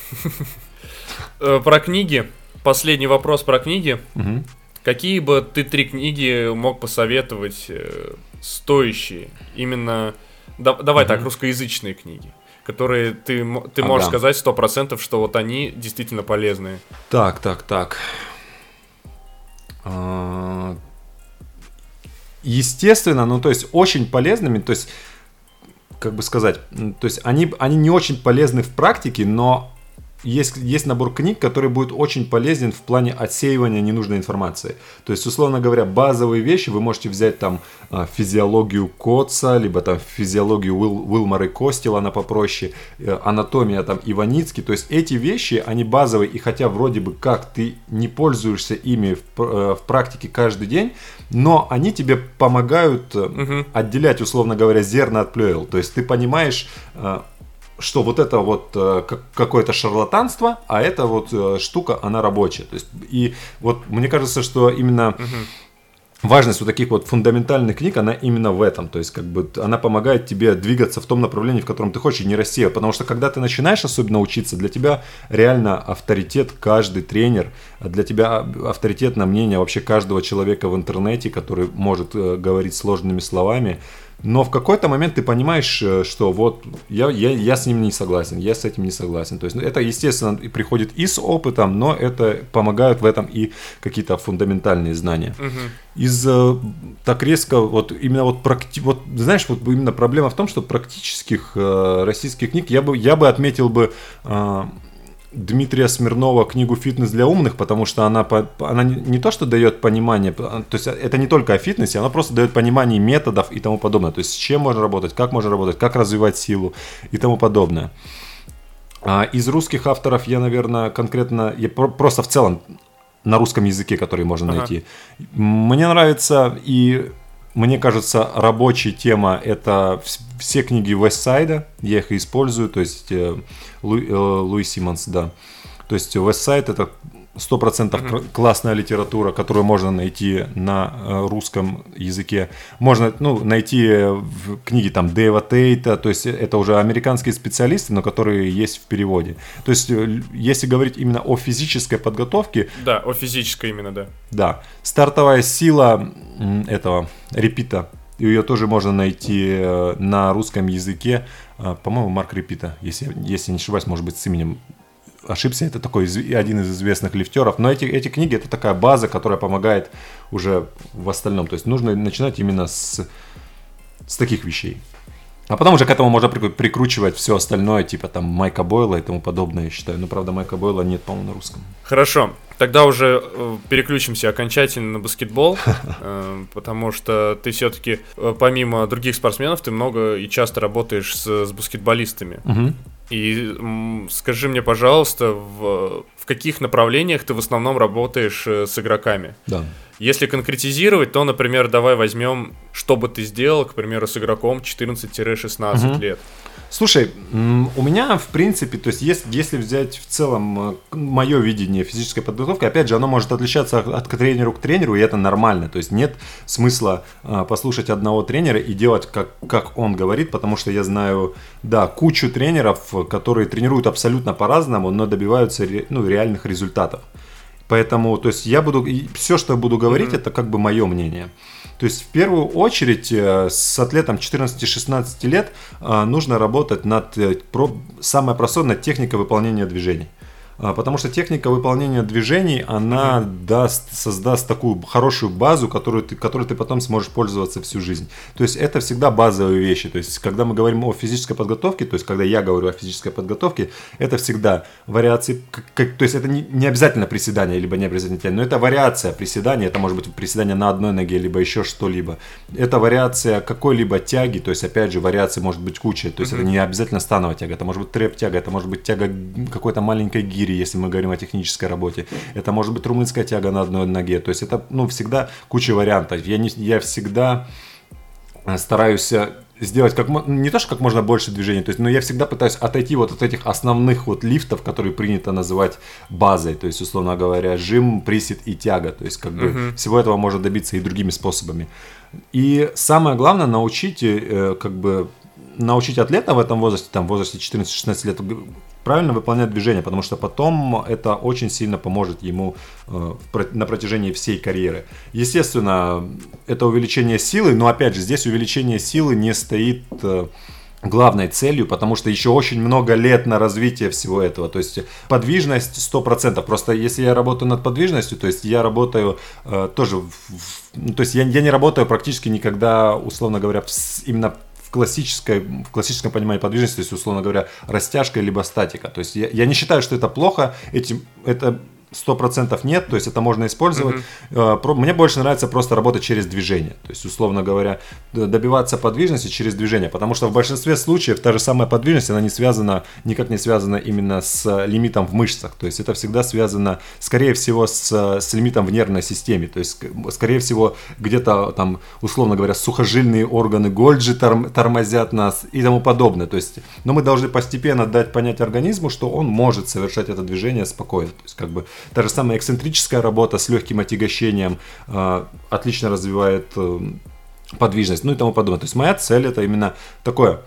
Э, Про книги. Последний вопрос про книги. Мгм. Какие бы ты три книги мог посоветовать э, стоящие? Именно, да- давай так, Мгм. русскоязычные книги, которые ты, ты Ага. можешь сказать сто процентов, что вот они действительно полезные. Так, так, так. А, Естественно, ну то есть очень полезными, то есть как бы сказать, то есть они, они не очень полезны в практике, но есть, есть набор книг, который будет очень полезен в плане отсеивания ненужной информации. То есть, условно говоря, базовые вещи вы можете взять там а, физиологию Котца, либо там физиологию Уил, Уилмара и Костела, она попроще, э, анатомия там Иваницкий. То есть эти вещи, они базовые, и хотя вроде бы как ты не пользуешься ими в, э, в практике каждый день, но они тебе помогают Мгм. отделять, условно говоря, зерна от плевел. То есть ты понимаешь, что вот это вот э, как- какое-то шарлатанство, а эта вот э, штука, она рабочая. То есть, и вот мне кажется, что именно важность вот таких вот фундаментальных книг, она именно в этом. То есть, как бы она помогает тебе двигаться в том направлении, в котором ты хочешь, и не рассеивать. Потому что когда ты начинаешь особенно учиться, для тебя реально авторитет каждый тренер, а для тебя авторитетное мнение вообще каждого человека в интернете, который может э, говорить сложными словами. Но в какой-то момент ты понимаешь, э, что вот я, я, я с ним не согласен, я с этим не согласен. То есть ну, это, естественно, приходит и с опытом, но это помогают в этом и какие-то фундаментальные знания Мгм. из э, так резко вот именно вот практи вот знаешь вот именно проблема в том что практических э, российских книг я бы я бы отметил бы э, Дмитрия Смирнова книгу «Фитнес для умных», потому что она, она не, то, что дает понимание, то есть это не только о фитнесе, она просто дает понимание методов и тому подобное. То есть с чем можно работать, как можно работать, как развивать силу и тому подобное. А из русских авторов я, наверное, конкретно, я про- просто в целом на русском языке, который можно Ага. найти. Мне нравится и мне кажется, рабочая тема это все книги Westside а, я их использую, то есть э, Лу, э, Луи Симмонс, да. То есть Westside это 100% Мгм. кр- классная литература, которую можно найти на э, русском языке. Можно ну, найти в книги там Дэйва Тейта, то есть это уже американские специалисты, но которые есть в переводе. То есть э, если говорить именно о физической подготовке, Да, о физической именно, да. да, стартовая сила этого репита, ее тоже можно найти э, на русском языке. А, По-моему, Марк Репита, если, если не ошибаюсь, может быть, с именем ошибся, это такой один из известных лифтеров. Но эти, эти книги это такая база, которая помогает уже в остальном. То есть нужно начинать именно с, с таких вещей. А потом уже к этому можно прикручивать все остальное, типа там Майка Бойла и тому подобное, я считаю. Но, правда, Майка Бойла нет, по-моему, на русском. Хорошо. Тогда уже э, переключимся окончательно на баскетбол, э, потому что ты все-таки, э, помимо других спортсменов, ты много и часто работаешь с, с баскетболистами. И скажи мне, пожалуйста, в, в каких направлениях ты в основном работаешь с игроками? Да. Если конкретизировать, то, например, давай возьмем, что бы ты сделал, к примеру, с игроком 14-16 угу. лет. Слушай, у меня, в принципе, то есть, если, если взять в целом э, мое видение физической подготовки, опять же, оно может отличаться от, от тренеру к тренеру, и это нормально. То есть нет смысла а, послушать одного тренера и делать, как, как он говорит, потому что я знаю, да, кучу тренеров, которые тренируют абсолютно по-разному, но добиваются ну, реальных результатов. Поэтому, то есть я буду, все, что я буду говорить, mm-hmm. это как бы мое мнение. То есть в первую очередь э, с атлетом 14-16 лет э, нужно работать над, э, самое простое, над техникой выполнения движений. А, потому что техника выполнения движений, она mm-hmm. даст, создаст такую хорошую базу, которую ты, которой ты потом сможешь пользоваться всю жизнь. То есть это всегда базовые вещи. То есть когда мы говорим о физической подготовке, то есть когда я говорю о физической подготовке, это всегда вариации, как, то есть это не, не обязательно приседание, либо не обязательно но это вариация приседания, это может быть приседание на одной ноге, либо еще что-либо. Это вариация какой-либо тяги, то есть опять же вариации может быть куча, то есть mm-hmm. это не обязательно становая тяга, это может быть трэп-тяга, это может быть тяга какой-то маленькой гири, если мы говорим о технической работе. Это может быть румынская тяга на одной ноге. То есть это ну, всегда куча вариантов. Я, не, я всегда э, стараюсь э, сделать как не то, что как можно больше движений, то есть, но я всегда пытаюсь отойти вот от этих основных вот лифтов, которые принято называть базой, то есть, условно говоря, жим, присед и тяга, то есть, как бы uh-huh. всего этого можно добиться и другими способами. И самое главное научить, э, как бы, научить атлета в этом возрасте, там, в возрасте 14-16 лет, правильно выполнять движение, потому что потом это очень сильно поможет ему э, на протяжении всей карьеры. Естественно, это увеличение силы, но опять же, здесь увеличение силы не стоит э, главной целью, потому что еще очень много лет на развитие всего этого. То есть подвижность 100%. Просто если я работаю над подвижностью, то есть я работаю э, тоже, в, в, то есть я, я не работаю практически никогда, условно говоря, в, именно классической, в классическом понимании подвижности, то есть, условно говоря, растяжка либо статика. То есть я, я не считаю, что это плохо, этим, это сто процентов нет, то есть это можно использовать. Mm-hmm. Мне больше нравится просто работать через движение, то есть, условно говоря, добиваться подвижности через движение, потому что в большинстве случаев та же самая подвижность, она не связана, никак не связана именно с лимитом в мышцах, то есть это всегда связано, скорее всего, с, с лимитом в нервной системе, то есть, скорее всего, где-то там, условно говоря, сухожильные органы Гольджи торм, тормозят нас и тому подобное, то есть, но мы должны постепенно дать понять организму, что он может совершать это движение спокойно, то есть, как бы, Та же самая эксцентрическая работа с легким отягощением э, отлично развивает э, подвижность, ну и тому подобное. То есть моя цель это именно такое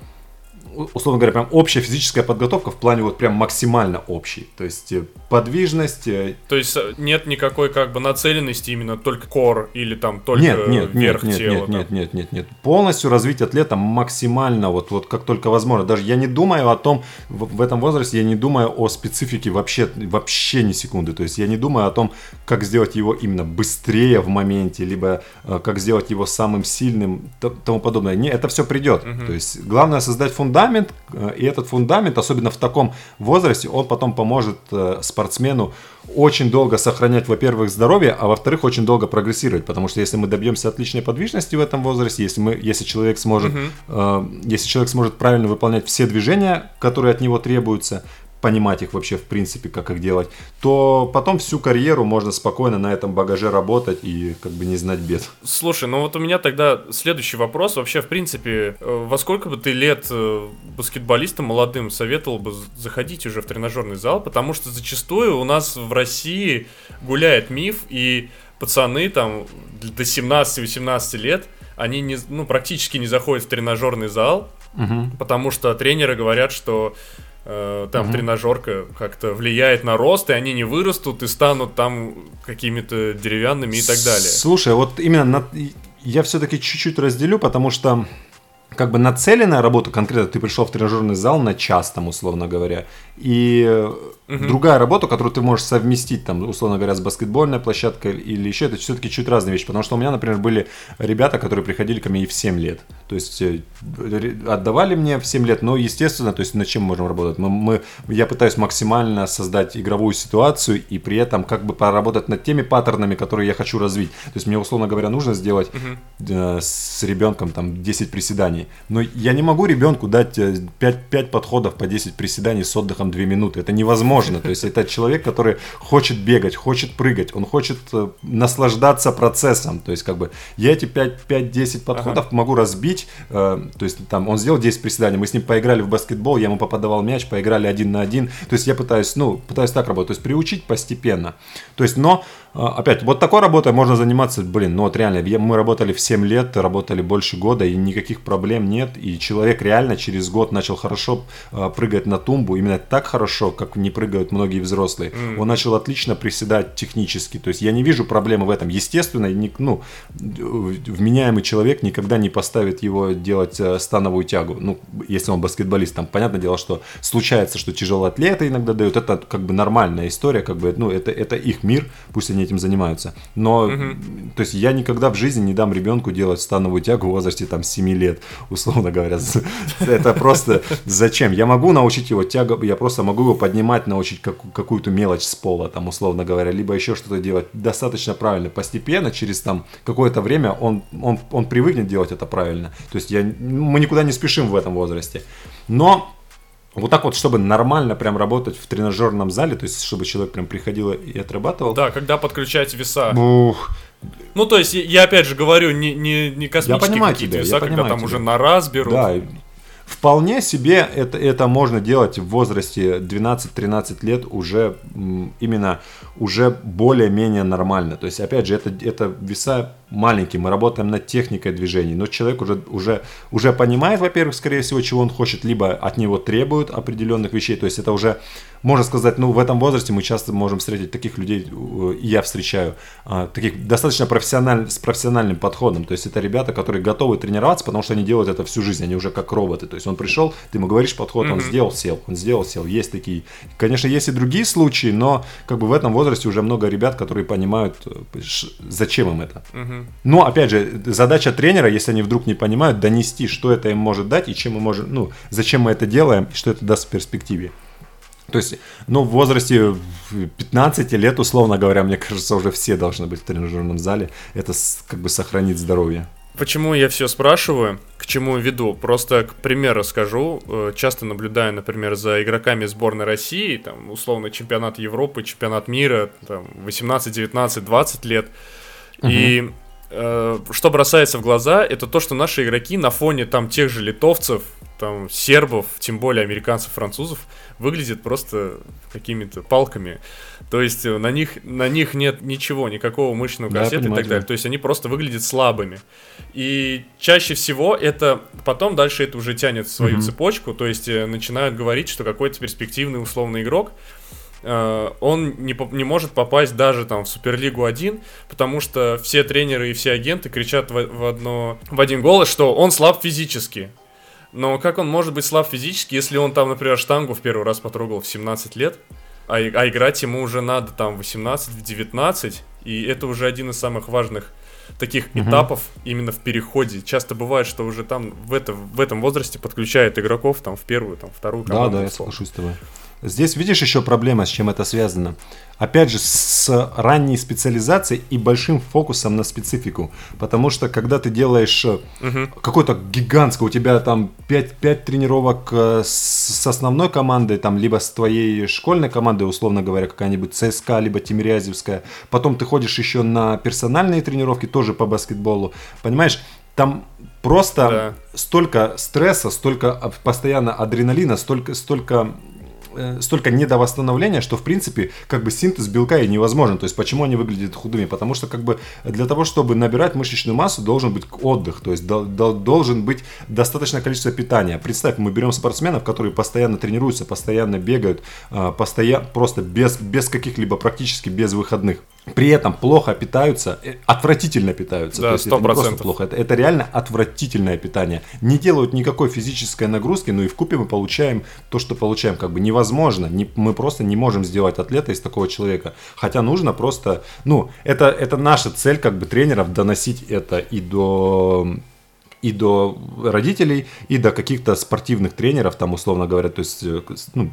условно говоря, прям общая физическая подготовка в плане вот прям максимально общей. То есть э, подвижность. Э, То есть э, нет никакой как бы нацеленности именно только кор или там только нет, нет, верх нет, тела. Нет, нет, нет, нет, нет. Полностью развить атлета максимально вот, вот как только возможно. Даже я не думаю о том, в, в этом возрасте я не думаю о специфике вообще, вообще ни секунды. То есть я не думаю о том, как сделать его именно быстрее в моменте, либо э, как сделать его самым сильным, тому подобное. Не, это все придет. Угу. То есть главное создать фундамент, фундамент, э, и этот фундамент, особенно в таком возрасте, он потом поможет э, спортсмену очень долго сохранять, во-первых, здоровье, а во-вторых, очень долго прогрессировать, потому что если мы добьемся отличной подвижности в этом возрасте, если мы, если человек сможет, uh-huh. э, если человек сможет правильно выполнять все движения, которые от него требуются, понимать их вообще в принципе, как их делать, то потом всю карьеру можно спокойно на этом багаже работать и как бы не знать бед. Слушай, ну вот у меня тогда следующий вопрос. Вообще, в принципе, э, во сколько бы ты лет э, баскетболистам молодым советовал бы заходить уже в тренажерный зал? Потому что зачастую у нас в России гуляет миф, и пацаны там до 17-18 лет, они не, ну, практически не заходят в тренажерный зал, угу. потому что тренеры говорят, что там угу. тренажерка как-то влияет на рост, и они не вырастут и станут там какими-то деревянными и так далее. Слушай, вот именно на... я все-таки чуть-чуть разделю, потому что как бы нацеленная работа, конкретно ты пришел в тренажерный зал на час, там, условно говоря, и угу. другая работа, которую ты можешь совместить, там, условно говоря, с баскетбольной площадкой или еще, это все-таки чуть разные вещи, потому что у меня, например, были ребята, которые приходили ко мне и в 7 лет, то есть э, отдавали мне в 7 лет, но, естественно, то есть над чем мы можем работать? Мы, мы, я пытаюсь максимально создать игровую ситуацию и при этом как бы поработать над теми паттернами, которые я хочу развить, то есть мне, условно говоря, нужно сделать угу. э, с ребенком там 10 приседаний, но я не могу ребенку дать 5, 5 подходов по 10 приседаний с отдыхом 2 минуты. Это невозможно. То есть это человек, который хочет бегать, хочет прыгать, он хочет э, наслаждаться процессом. То есть как бы я эти 5-10 подходов ага. могу разбить. Э, то есть там он сделал 10 приседаний, мы с ним поиграли в баскетбол, я ему попадавал мяч, поиграли один на один. То есть я пытаюсь, ну, пытаюсь так работать. То есть приучить постепенно. То есть, но а, опять, вот такой работой можно заниматься, блин, ну вот реально, мы работали в 7 лет, работали больше года, и никаких проблем нет, и человек реально через год начал хорошо э, прыгать на тумбу, именно так хорошо, как не прыгают многие взрослые. Mm. Он начал отлично приседать технически, то есть я не вижу проблемы в этом. Естественно, ну, вменяемый человек никогда не поставит его делать э, становую тягу, ну, если он баскетболист, там, понятное дело, что случается, что тяжелые атлеты иногда дают, это как бы нормальная история, как бы, ну, это, это их мир, пусть они этим занимаются. Но, угу. то есть я никогда в жизни не дам ребенку делать становую тягу в возрасте там 7 лет, условно говоря. Это просто зачем? Я могу научить его тягу, я просто могу его поднимать, научить какую-то мелочь с пола, там, условно говоря, либо еще что-то делать достаточно правильно. Постепенно, через там какое-то время он, он, он привыкнет делать это правильно. То есть я, мы никуда не спешим в этом возрасте. Но вот так вот, чтобы нормально прям работать в тренажерном зале, то есть чтобы человек прям приходил и отрабатывал. Да, когда подключать веса. Ух. Ну, то есть, я опять же говорю, не, не, не космические какие-то веса, когда там тебя. уже на раз берут. Да, вполне себе это, это можно делать в возрасте 12-13 лет уже именно уже более-менее нормально. То есть, опять же, это, это веса маленький, мы работаем над техникой движений, но человек уже, уже, уже понимает, во-первых, скорее всего, чего он хочет, либо от него требуют определенных вещей, то есть это уже, можно сказать, ну, в этом возрасте мы часто можем встретить таких людей, э, и я встречаю, а, таких достаточно профессиональ, с профессиональным подходом, то есть это ребята, которые готовы тренироваться, потому что они делают это всю жизнь, они уже как роботы, то есть он пришел, ты ему говоришь подход, он сделал, сел, он сделал, сел, есть такие, конечно, есть и другие случаи, но как бы в этом возрасте уже много ребят, которые понимают, э, зачем им это. Но, опять же, задача тренера, если они вдруг не понимают, донести, что это им может дать и чем мы можем, ну, зачем мы это делаем, и что это даст в перспективе. То есть, ну, в возрасте 15 лет, условно говоря, мне кажется, уже все должны быть в тренажерном зале. Это как бы сохранит здоровье. Почему я все спрашиваю, к чему веду? Просто к примеру скажу. Э, часто наблюдаю, например, за игроками сборной России, там, условно, чемпионат Европы, чемпионат мира, там, 18, 19, 20 лет. Угу. И что бросается в глаза, это то, что наши игроки на фоне там тех же литовцев, там сербов, тем более американцев, французов, выглядят просто какими-то палками. То есть э, на них, на них нет ничего, никакого мышечного корсета да, и так далее. То есть они просто выглядят слабыми. И чаще всего это потом дальше это уже тянет свою угу. цепочку, то есть э, начинают говорить, что какой-то перспективный условный игрок Э, он не, не может попасть даже там в Суперлигу 1, потому что все тренеры и все агенты кричат в, в, одно, в один голос, что он слаб физически. Но как он может быть слаб физически, если он там, например, штангу в первый раз потрогал в 17 лет, а, а играть ему уже надо там 18-19, и это уже один из самых важных таких угу. этапов именно в переходе. Часто бывает, что уже там в, это, в этом возрасте подключают игроков там в первую, там вторую команду. Да, да, я соглашусь с тобой. Здесь видишь еще проблема, с чем это связано. Опять же, с ранней специализацией и большим фокусом на специфику. Потому что когда ты делаешь угу. какой-то гигантский, у тебя там 5, 5 тренировок э, с основной командой, там, либо с твоей школьной командой, условно говоря, какая-нибудь ЦСКА, либо Тимирязевская. Потом ты ходишь еще на персональные тренировки, тоже по баскетболу. Понимаешь, там просто да. столько стресса, столько постоянно адреналина, столько, столько Э, столько недовосстановления, что в принципе как бы синтез белка и невозможен. То есть почему они выглядят худыми? Потому что как бы для того, чтобы набирать мышечную массу, должен быть отдых, то есть до, до, должен быть достаточное количество питания. Представь, мы берем спортсменов, которые постоянно тренируются, постоянно бегают, э, постоянно просто без без каких-либо практически без выходных. При этом плохо питаются, э, отвратительно питаются. Да, То есть это не 100%. просто плохо, это, это реально отвратительное питание. Не делают никакой физической нагрузки, но и в купе мы получаем то, что получаем. Как бы невозможно, не- мы просто не можем сделать атлета из такого человека. Хотя нужно просто, ну, это, это наша цель как бы тренеров доносить это и до и до родителей, и до каких-то спортивных тренеров, там, условно говоря, то есть, э, ну,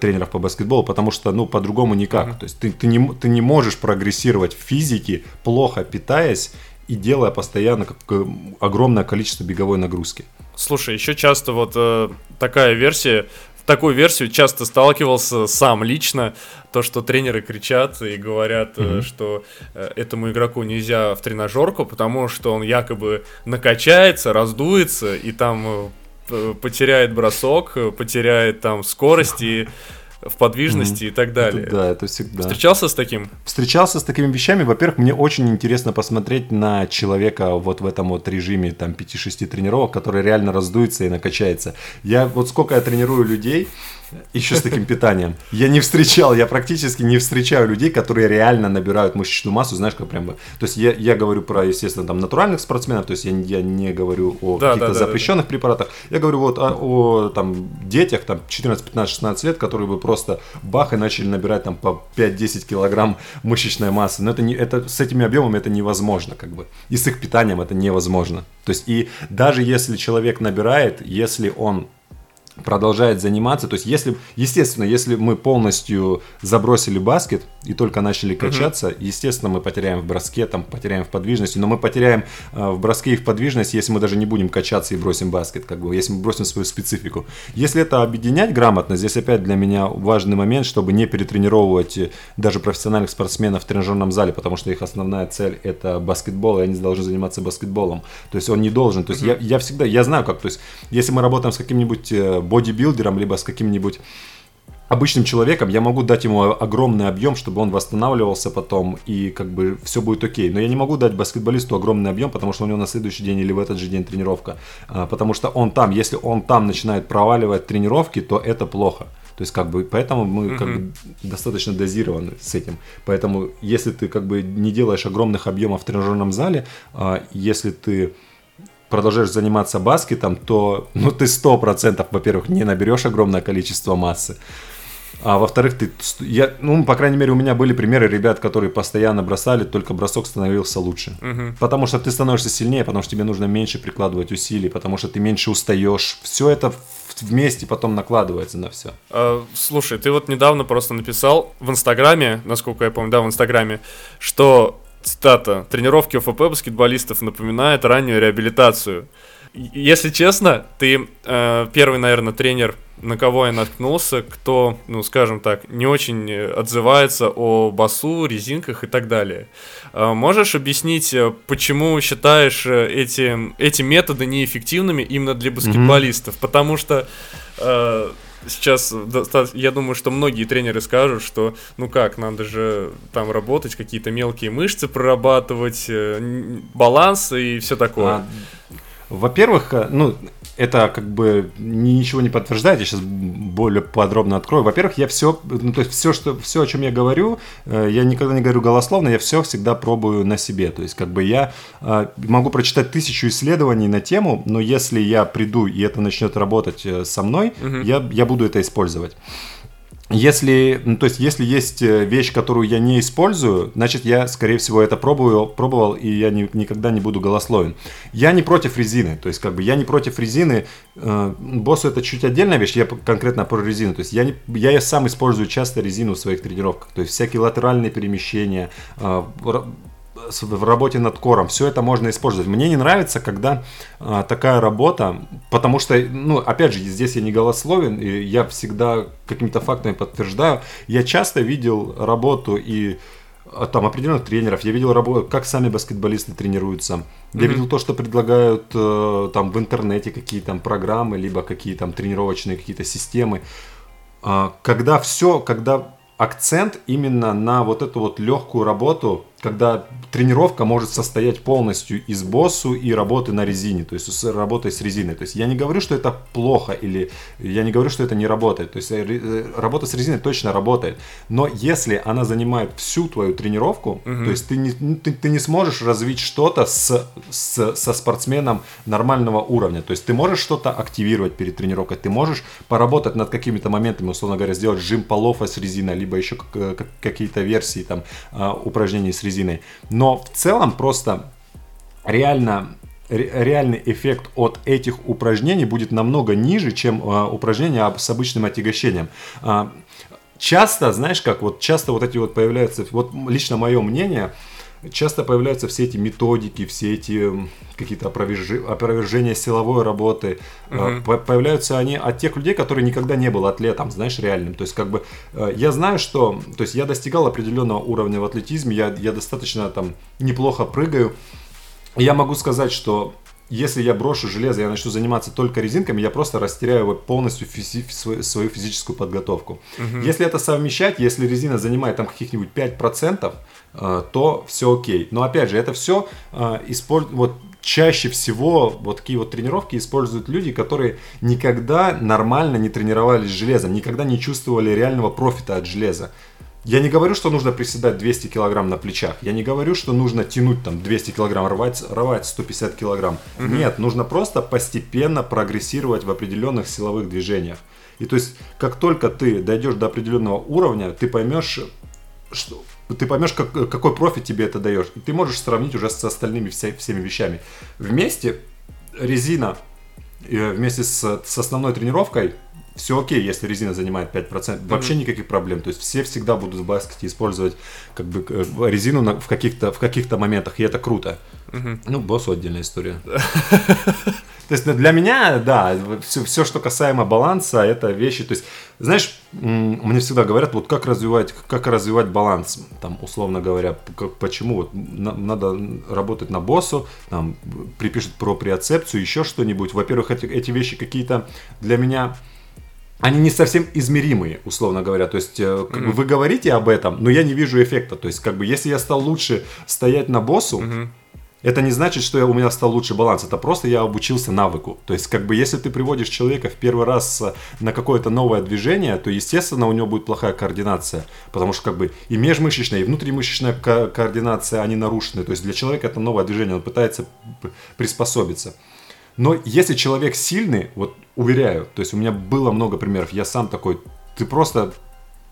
тренеров по баскетболу, потому что, ну, по-другому никак. То есть, ты, ты, не, ты не можешь прогрессировать в физике, плохо питаясь и делая постоянно как, э, огромное количество беговой нагрузки. Слушай, еще часто вот э, такая версия, такую версию часто сталкивался сам лично, то, что тренеры кричат и говорят, Мгм. что э, этому игроку нельзя в тренажерку, потому что он якобы накачается, раздуется и там э, потеряет бросок, потеряет там скорость и в подвижности и так далее. Это да, это всегда. Встречался с таким? встречался с такими вещами. Во-первых, мне очень интересно посмотреть на человека вот в этом вот режиме там 5-6 тренировок, который реально раздуется и накачается. Я вот сколько я тренирую людей, еще с таким питанием. Я не встречал, я практически не встречаю людей, которые реально набирают мышечную массу, знаешь, как прям. То есть я, я говорю про, естественно, там натуральных спортсменов, то есть я, я не говорю о Да, каких-то да, да, да, запрещенных препаратах. Я говорю вот о, о, там детях, там 14, 15, 16 лет, которые бы просто бах и начали набирать там по 5-10 килограмм мышечной массы. Но это не, это с этими объемами это невозможно, как бы. И с их питанием это невозможно. То есть и даже если человек набирает, если он продолжает заниматься. То есть, если, естественно, если мы полностью забросили баскет и только начали качаться, естественно, мы потеряем в броске, там, потеряем в подвижности, но мы потеряем э, в броске и в подвижности, если мы даже не будем качаться и бросим баскет, как бы, если мы бросим свою специфику. Если это объединять грамотно, здесь опять для меня важный момент, чтобы не перетренировывать э, даже профессиональных спортсменов в тренажерном зале, потому что их основная цель это баскетбол, и они должны заниматься баскетболом. То есть он не должен. То есть я, я всегда, я знаю как, то есть если мы работаем с каким-нибудь э, бодибилдером, либо с каким-нибудь обычным человеком, я могу дать ему огромный объем, чтобы он восстанавливался потом, и как бы все будет окей. Но я не могу дать баскетболисту огромный объем, потому что у него на следующий день или в этот же день тренировка. А, Потому что он там, если он там начинает проваливать тренировки, то это плохо. То есть, как бы, поэтому мы как бы достаточно дозированы с этим. Поэтому, если ты как бы не делаешь огромных объемов в тренажерном зале, а, если ты продолжаешь заниматься баскетом, то ну, ты 100%, во-первых, не наберешь огромное количество массы. А во-вторых, ты, я, ну, по крайней мере, у меня были примеры ребят, которые постоянно бросали, только бросок становился лучше. Мгм. Потому что ты становишься сильнее, потому что тебе нужно меньше прикладывать усилий, потому что ты меньше устаешь. Все это вместе потом накладывается на все. А, слушай, ты вот недавно просто написал в Инстаграме, насколько я помню, да, в Инстаграме, что, цитата, тренировки ОФП баскетболистов напоминают раннюю реабилитацию. Если честно, ты э, первый, наверное, тренер, на кого я наткнулся, кто, ну, скажем так, не очень э, отзывается о басу, резинках и так далее. А можешь объяснить, э, почему считаешь э, эти, эти методы неэффективными именно для баскетболистов? Потому что э, сейчас, я думаю, что многие тренеры скажут, что ну как, надо же там работать, какие-то мелкие мышцы прорабатывать, э, баланс и все такое. А, Во-первых, э, ну, это как бы ничего не подтверждает, я сейчас более подробно открою. Во-первых, я все, ну, то есть все, что, все, о чем я говорю, э, я никогда не говорю голословно, я все всегда пробую на себе. То есть, как бы я э, могу прочитать тысячу исследований на тему, но если я приду и это начнет работать э, со мной, я, я буду это использовать. Если, ну, то есть, если есть э, вещь, которую я не использую, значит, я, скорее всего, это пробую, пробовал, и я ни- никогда не буду голословен. Я не против резины, то есть, как бы, я не против резины. Э, боссу это чуть отдельная вещь, я конкретно про резину. То есть, я, не, я сам использую часто резину в своих тренировках. То есть, всякие латеральные перемещения, э, в работе над кором, все это можно использовать. Мне не нравится, когда а, такая работа, потому что, ну, опять же, здесь я не голословен, и я всегда какими-то фактами подтверждаю. Я часто видел работу и а, там определенных тренеров, я видел работу, как сами баскетболисты тренируются. Я Мгм. видел то, что предлагают э, там в интернете какие там программы, либо какие там тренировочные какие-то системы. А, когда все, когда акцент именно на вот эту вот легкую работу, когда тренировка может состоять полностью из боссу и работы на резине, то есть с работой с резиной. То есть я не говорю, что это плохо или я не говорю, что это не работает. То есть э, э, работа с резиной точно работает. Но если она занимает всю твою тренировку, угу. то есть ты не, ты, ты не сможешь развить что-то с, с, со спортсменом нормального уровня. То есть ты можешь что-то активировать перед тренировкой, ты можешь поработать над какими-то моментами, условно говоря, сделать жим полов с резиной, либо еще э, какие-то версии там а, упражнений с резиной. Но в целом просто реально реальный эффект от этих упражнений будет намного ниже, чем э, упражнения с обычным отягощением. Э, часто, знаешь как, вот часто вот эти вот появляются, вот лично мое мнение, часто появляются все эти методики, все эти какие-то опровержения силовой работы. Угу. Появляются они от тех людей, которые никогда не был атлетом, знаешь, реальным. То есть, как бы, э, я знаю, что, то есть, я достигал определенного уровня в атлетизме, я, я достаточно там неплохо прыгаю. Я могу сказать, что если я брошу железо, я начну заниматься только резинками, я просто растеряю полностью физи- свою физическую подготовку. Угу. Если это совмещать, если резина занимает там каких-нибудь 5%, э, то все окей. Но опять же, это все э, использ... вот чаще всего вот такие вот тренировки используют люди, которые никогда нормально не тренировались с железом, никогда не чувствовали реального профита от железа. Я не говорю, что нужно приседать 200 килограмм на плечах. Я не говорю, что нужно тянуть там 200 килограмм, рвать, рвать 150 килограмм. Угу. Нет, нужно просто постепенно прогрессировать в определенных силовых движениях. И то есть, как только ты дойдешь до определенного уровня, ты поймешь, что ты поймешь, как, какой профит тебе это даешь. И ты можешь сравнить уже с остальными вся, всеми вещами. Вместе резина э, вместе с, с основной тренировкой все окей, если резина занимает 5%, mm-hmm. вообще никаких проблем. То есть все всегда будут в баскете использовать как бы э, резину на, в каких-то в каких-то моментах, и это круто. Mm-hmm. Ну, боссу отдельная история. То есть для меня, да, все, все, что касаемо баланса, это вещи. То есть, знаешь, мне всегда говорят, вот как развивать, как развивать баланс, там, условно говоря, почему вот надо работать на боссу, там, припишут про приоцепцию, еще что-нибудь. Во-первых, эти, эти вещи какие-то для меня они не совсем измеримые, условно говоря. То есть mm-hmm. как бы вы говорите об этом, но я не вижу эффекта. То есть, как бы, если я стал лучше стоять на боссу, mm-hmm. Это не значит, что я, у меня стал лучше баланс. Это просто я обучился навыку. То есть, как бы, если ты приводишь человека в первый раз на какое-то новое движение, то, естественно, у него будет плохая координация. Потому что, как бы, и межмышечная, и внутримышечная ко- координация, они нарушены. То есть, для человека это новое движение, он пытается приспособиться. Но если человек сильный, вот уверяю, то есть у меня было много примеров, я сам такой, ты просто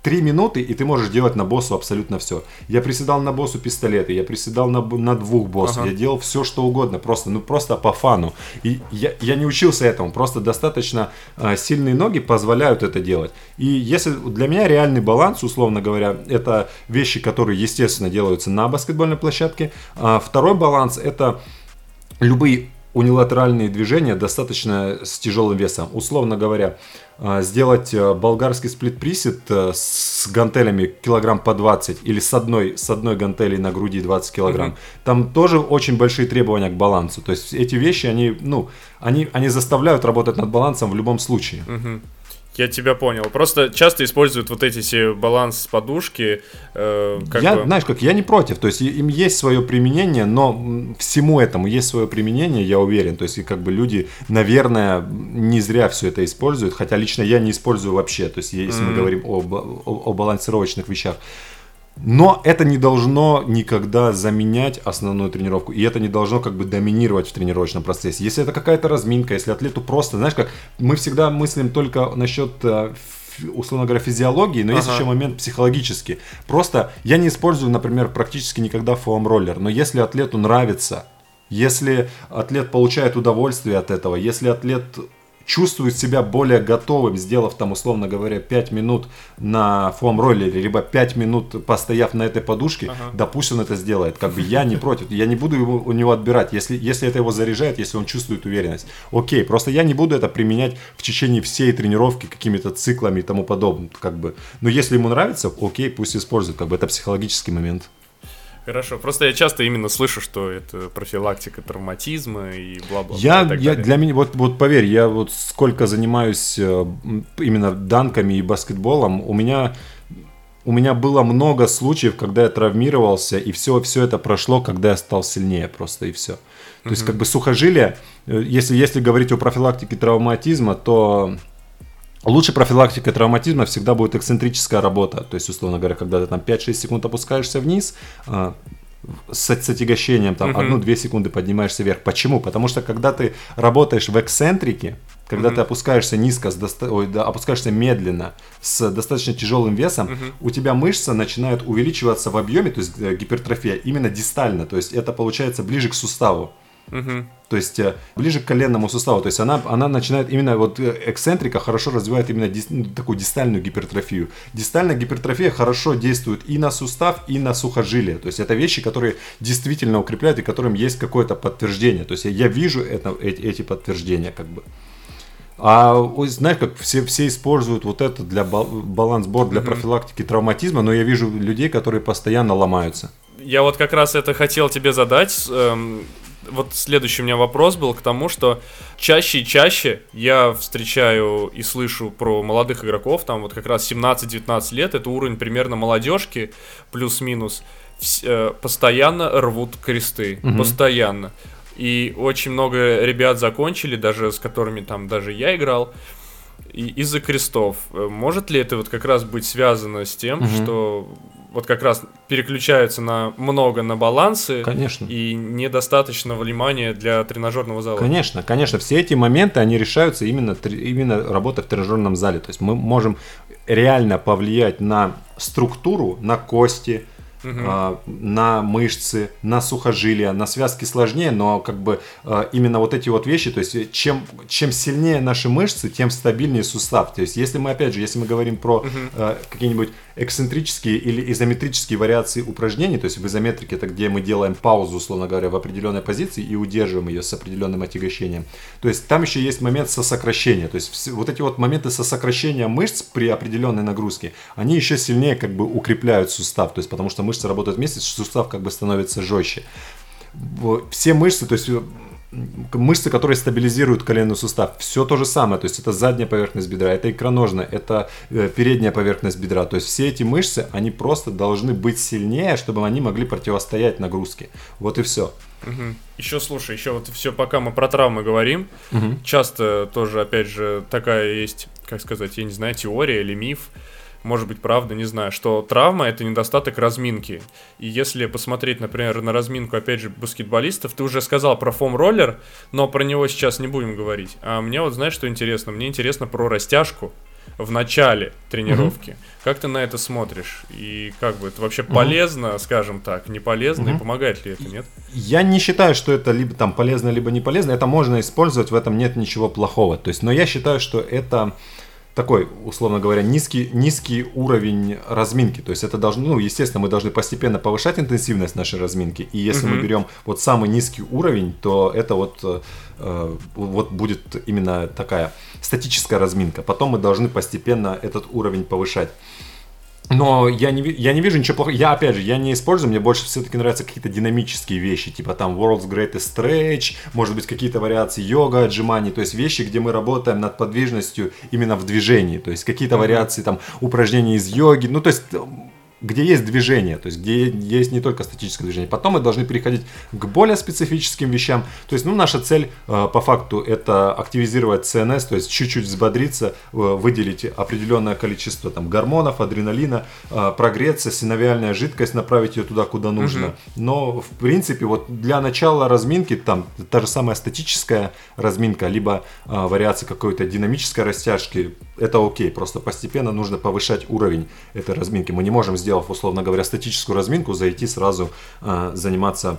Три минуты, и ты можешь делать на боссу абсолютно все. Я приседал на боссу пистолеты, я приседал на, на двух боссов, ага. я делал все, что угодно, просто, ну просто по фану. И я, я не учился этому, просто достаточно э, сильные ноги позволяют это делать. И если для меня реальный баланс, условно говоря, это вещи, которые, естественно, делаются на баскетбольной площадке. А второй баланс это любые унилатеральные движения достаточно с тяжелым весом. Условно говоря, а, сделать э, болгарский сплит-присед э, с гантелями килограмм по 20 или с одной, с одной гантелей на груди 20 килограмм, угу. там тоже очень большие требования к балансу. То есть эти вещи, они, ну, они, они заставляют работать над балансом в любом случае. Угу. Я тебя понял. Просто часто используют вот эти все баланс подушки. Э, как я, бы... знаешь, как я не против. То есть им есть свое применение, но всему этому есть свое применение, я уверен. То есть и как бы люди, наверное, не зря все это используют. Хотя лично я не использую вообще. То есть если mm-hmm. мы говорим об, о, о балансировочных вещах. Но это не должно никогда заменять основную тренировку. И это не должно как бы доминировать в тренировочном процессе. Если это какая-то разминка, если атлету просто, знаешь, как мы всегда мыслим только насчет э, условно говоря, физиологии, но ага. есть еще момент психологический. Просто я не использую, например, практически никогда фоам-роллер, но если атлету нравится, если атлет получает удовольствие от этого, если атлет чувствует себя более готовым, сделав там, условно говоря, 5 минут на фоам-роллере, либо 5 минут постояв на этой подушке, ага. да пусть он это сделает. Как бы я не против, я не буду его, у него отбирать, если, если это его заряжает, если он чувствует уверенность. Окей, просто я не буду это применять в течение всей тренировки какими-то циклами и тому подобное. Как бы. Но если ему нравится, окей, пусть использует. Как бы это психологический момент. Хорошо, просто я часто именно слышу, что это профилактика травматизма и бла-бла. Я, я для меня, вот, вот поверь, я вот сколько занимаюсь э, именно данками и баскетболом, у меня у меня было много случаев, когда я травмировался, и все, все это прошло, когда я стал сильнее просто, и все. То есть, как бы сухожилие, э, если, если говорить о профилактике травматизма, то Лучше профилактика травматизма всегда будет эксцентрическая работа. То есть, условно говоря, когда ты там 5-6 секунд опускаешься вниз, а, с, с отягощением там uh-huh. 1-2 секунды поднимаешься вверх. Почему? Потому что когда ты работаешь в эксцентрике, когда uh-huh. ты опускаешься низко, с доста... Ой, да, опускаешься медленно, с достаточно тяжелым весом, uh-huh. у тебя мышца начинает увеличиваться в объеме, то есть э, гипертрофия, именно дистально, то есть это получается ближе к суставу. Угу. То есть э, ближе к коленному суставу. То есть она, она начинает именно вот э, эксцентрика хорошо развивает именно дис, ну, такую дистальную гипертрофию. Дистальная гипертрофия хорошо действует и на сустав, и на сухожилие. То есть это вещи, которые действительно укрепляют и которым есть какое-то подтверждение. То есть я вижу это, эти, эти подтверждения как бы. А знаешь, как все, все используют вот это для балансбор, для профилактики травматизма, но я вижу людей, которые постоянно ломаются. Я вот как раз это хотел тебе задать. Вот следующий у меня вопрос был к тому, что чаще и чаще я встречаю и слышу про молодых игроков, там вот как раз 17-19 лет, это уровень примерно молодежки, плюс-минус, э, постоянно рвут кресты, угу. постоянно. И очень много ребят закончили, даже с которыми там даже я играл, из-за крестов. Э, может ли это вот как раз быть связано с тем, угу. что вот как раз переключаются на много на балансы. Конечно. И недостаточно внимания для тренажерного зала. Конечно, конечно. Все эти моменты, они решаются именно, именно работа в тренажерном зале. То есть мы можем реально повлиять на структуру, на кости, угу. на мышцы, на сухожилия, на связки сложнее, но как бы а, именно вот эти вот вещи, то есть чем, чем сильнее наши мышцы, тем стабильнее сустав. То есть если мы, опять же, если мы говорим про угу. какие-нибудь эксцентрические или изометрические вариации упражнений, то есть в изометрике это где мы делаем паузу, условно говоря, в определенной позиции и удерживаем ее с определенным отягощением. То есть там еще есть момент сосокращения, то есть вот эти вот моменты сосокращения мышц при определенной нагрузке, они еще сильнее как бы укрепляют сустав, то есть потому что мы мышцы работают вместе, сустав как бы становится жестче. Все мышцы, то есть э, мышцы, которые стабилизируют коленный сустав, все то же самое, то есть это задняя поверхность бедра, это икроножная, это э, передняя поверхность бедра, то есть все эти мышцы, они просто должны быть сильнее, чтобы они могли противостоять нагрузке. Вот и все. Угу. Еще слушай, еще вот все, пока мы про травмы говорим, угу. часто тоже, опять же, такая есть, как сказать, я не знаю, теория или миф, может быть, правда, не знаю, что травма это недостаток разминки. И если посмотреть, например, на разминку, опять же, баскетболистов, ты уже сказал про фом-роллер, но про него сейчас не будем говорить. А мне вот, знаешь, что интересно? Мне интересно про растяжку в начале тренировки. Угу. Как ты на это смотришь? И как бы это вообще угу. полезно, скажем так, не полезно, угу. и помогает ли это, нет? Я не считаю, что это либо там полезно, либо не полезно. Это можно использовать, в этом нет ничего плохого. То есть, но я считаю, что это такой, условно говоря, низкий, низкий уровень разминки. То есть это должно, ну, естественно, мы должны постепенно повышать интенсивность нашей разминки. И если mm-hmm. мы берем вот самый низкий уровень, то это вот, э, вот будет именно такая статическая разминка. Потом мы должны постепенно этот уровень повышать. Но я не, я не вижу ничего плохого. Я, опять же, я не использую, мне больше все-таки нравятся какие-то динамические вещи, типа там World's Greatest Stretch, может быть, какие-то вариации йога, отжиманий, то есть вещи, где мы работаем над подвижностью именно в движении, то есть какие-то вариации там упражнений из йоги, ну, то есть где есть движение, то есть где есть не только статическое движение. Потом мы должны переходить к более специфическим вещам. То есть, ну, наша цель э, по факту это активизировать ЦНС, то есть чуть-чуть взбодриться, э, выделить определенное количество там гормонов, адреналина, э, прогреться, синовиальная жидкость, направить ее туда, куда нужно. Угу. Но, в принципе, вот для начала разминки, там, та же самая статическая разминка, либо вариация какой-то динамической растяжки, это окей, просто постепенно нужно повышать уровень этой разминки. Мы не можем сделать сделав, условно говоря, статическую разминку, зайти сразу э, заниматься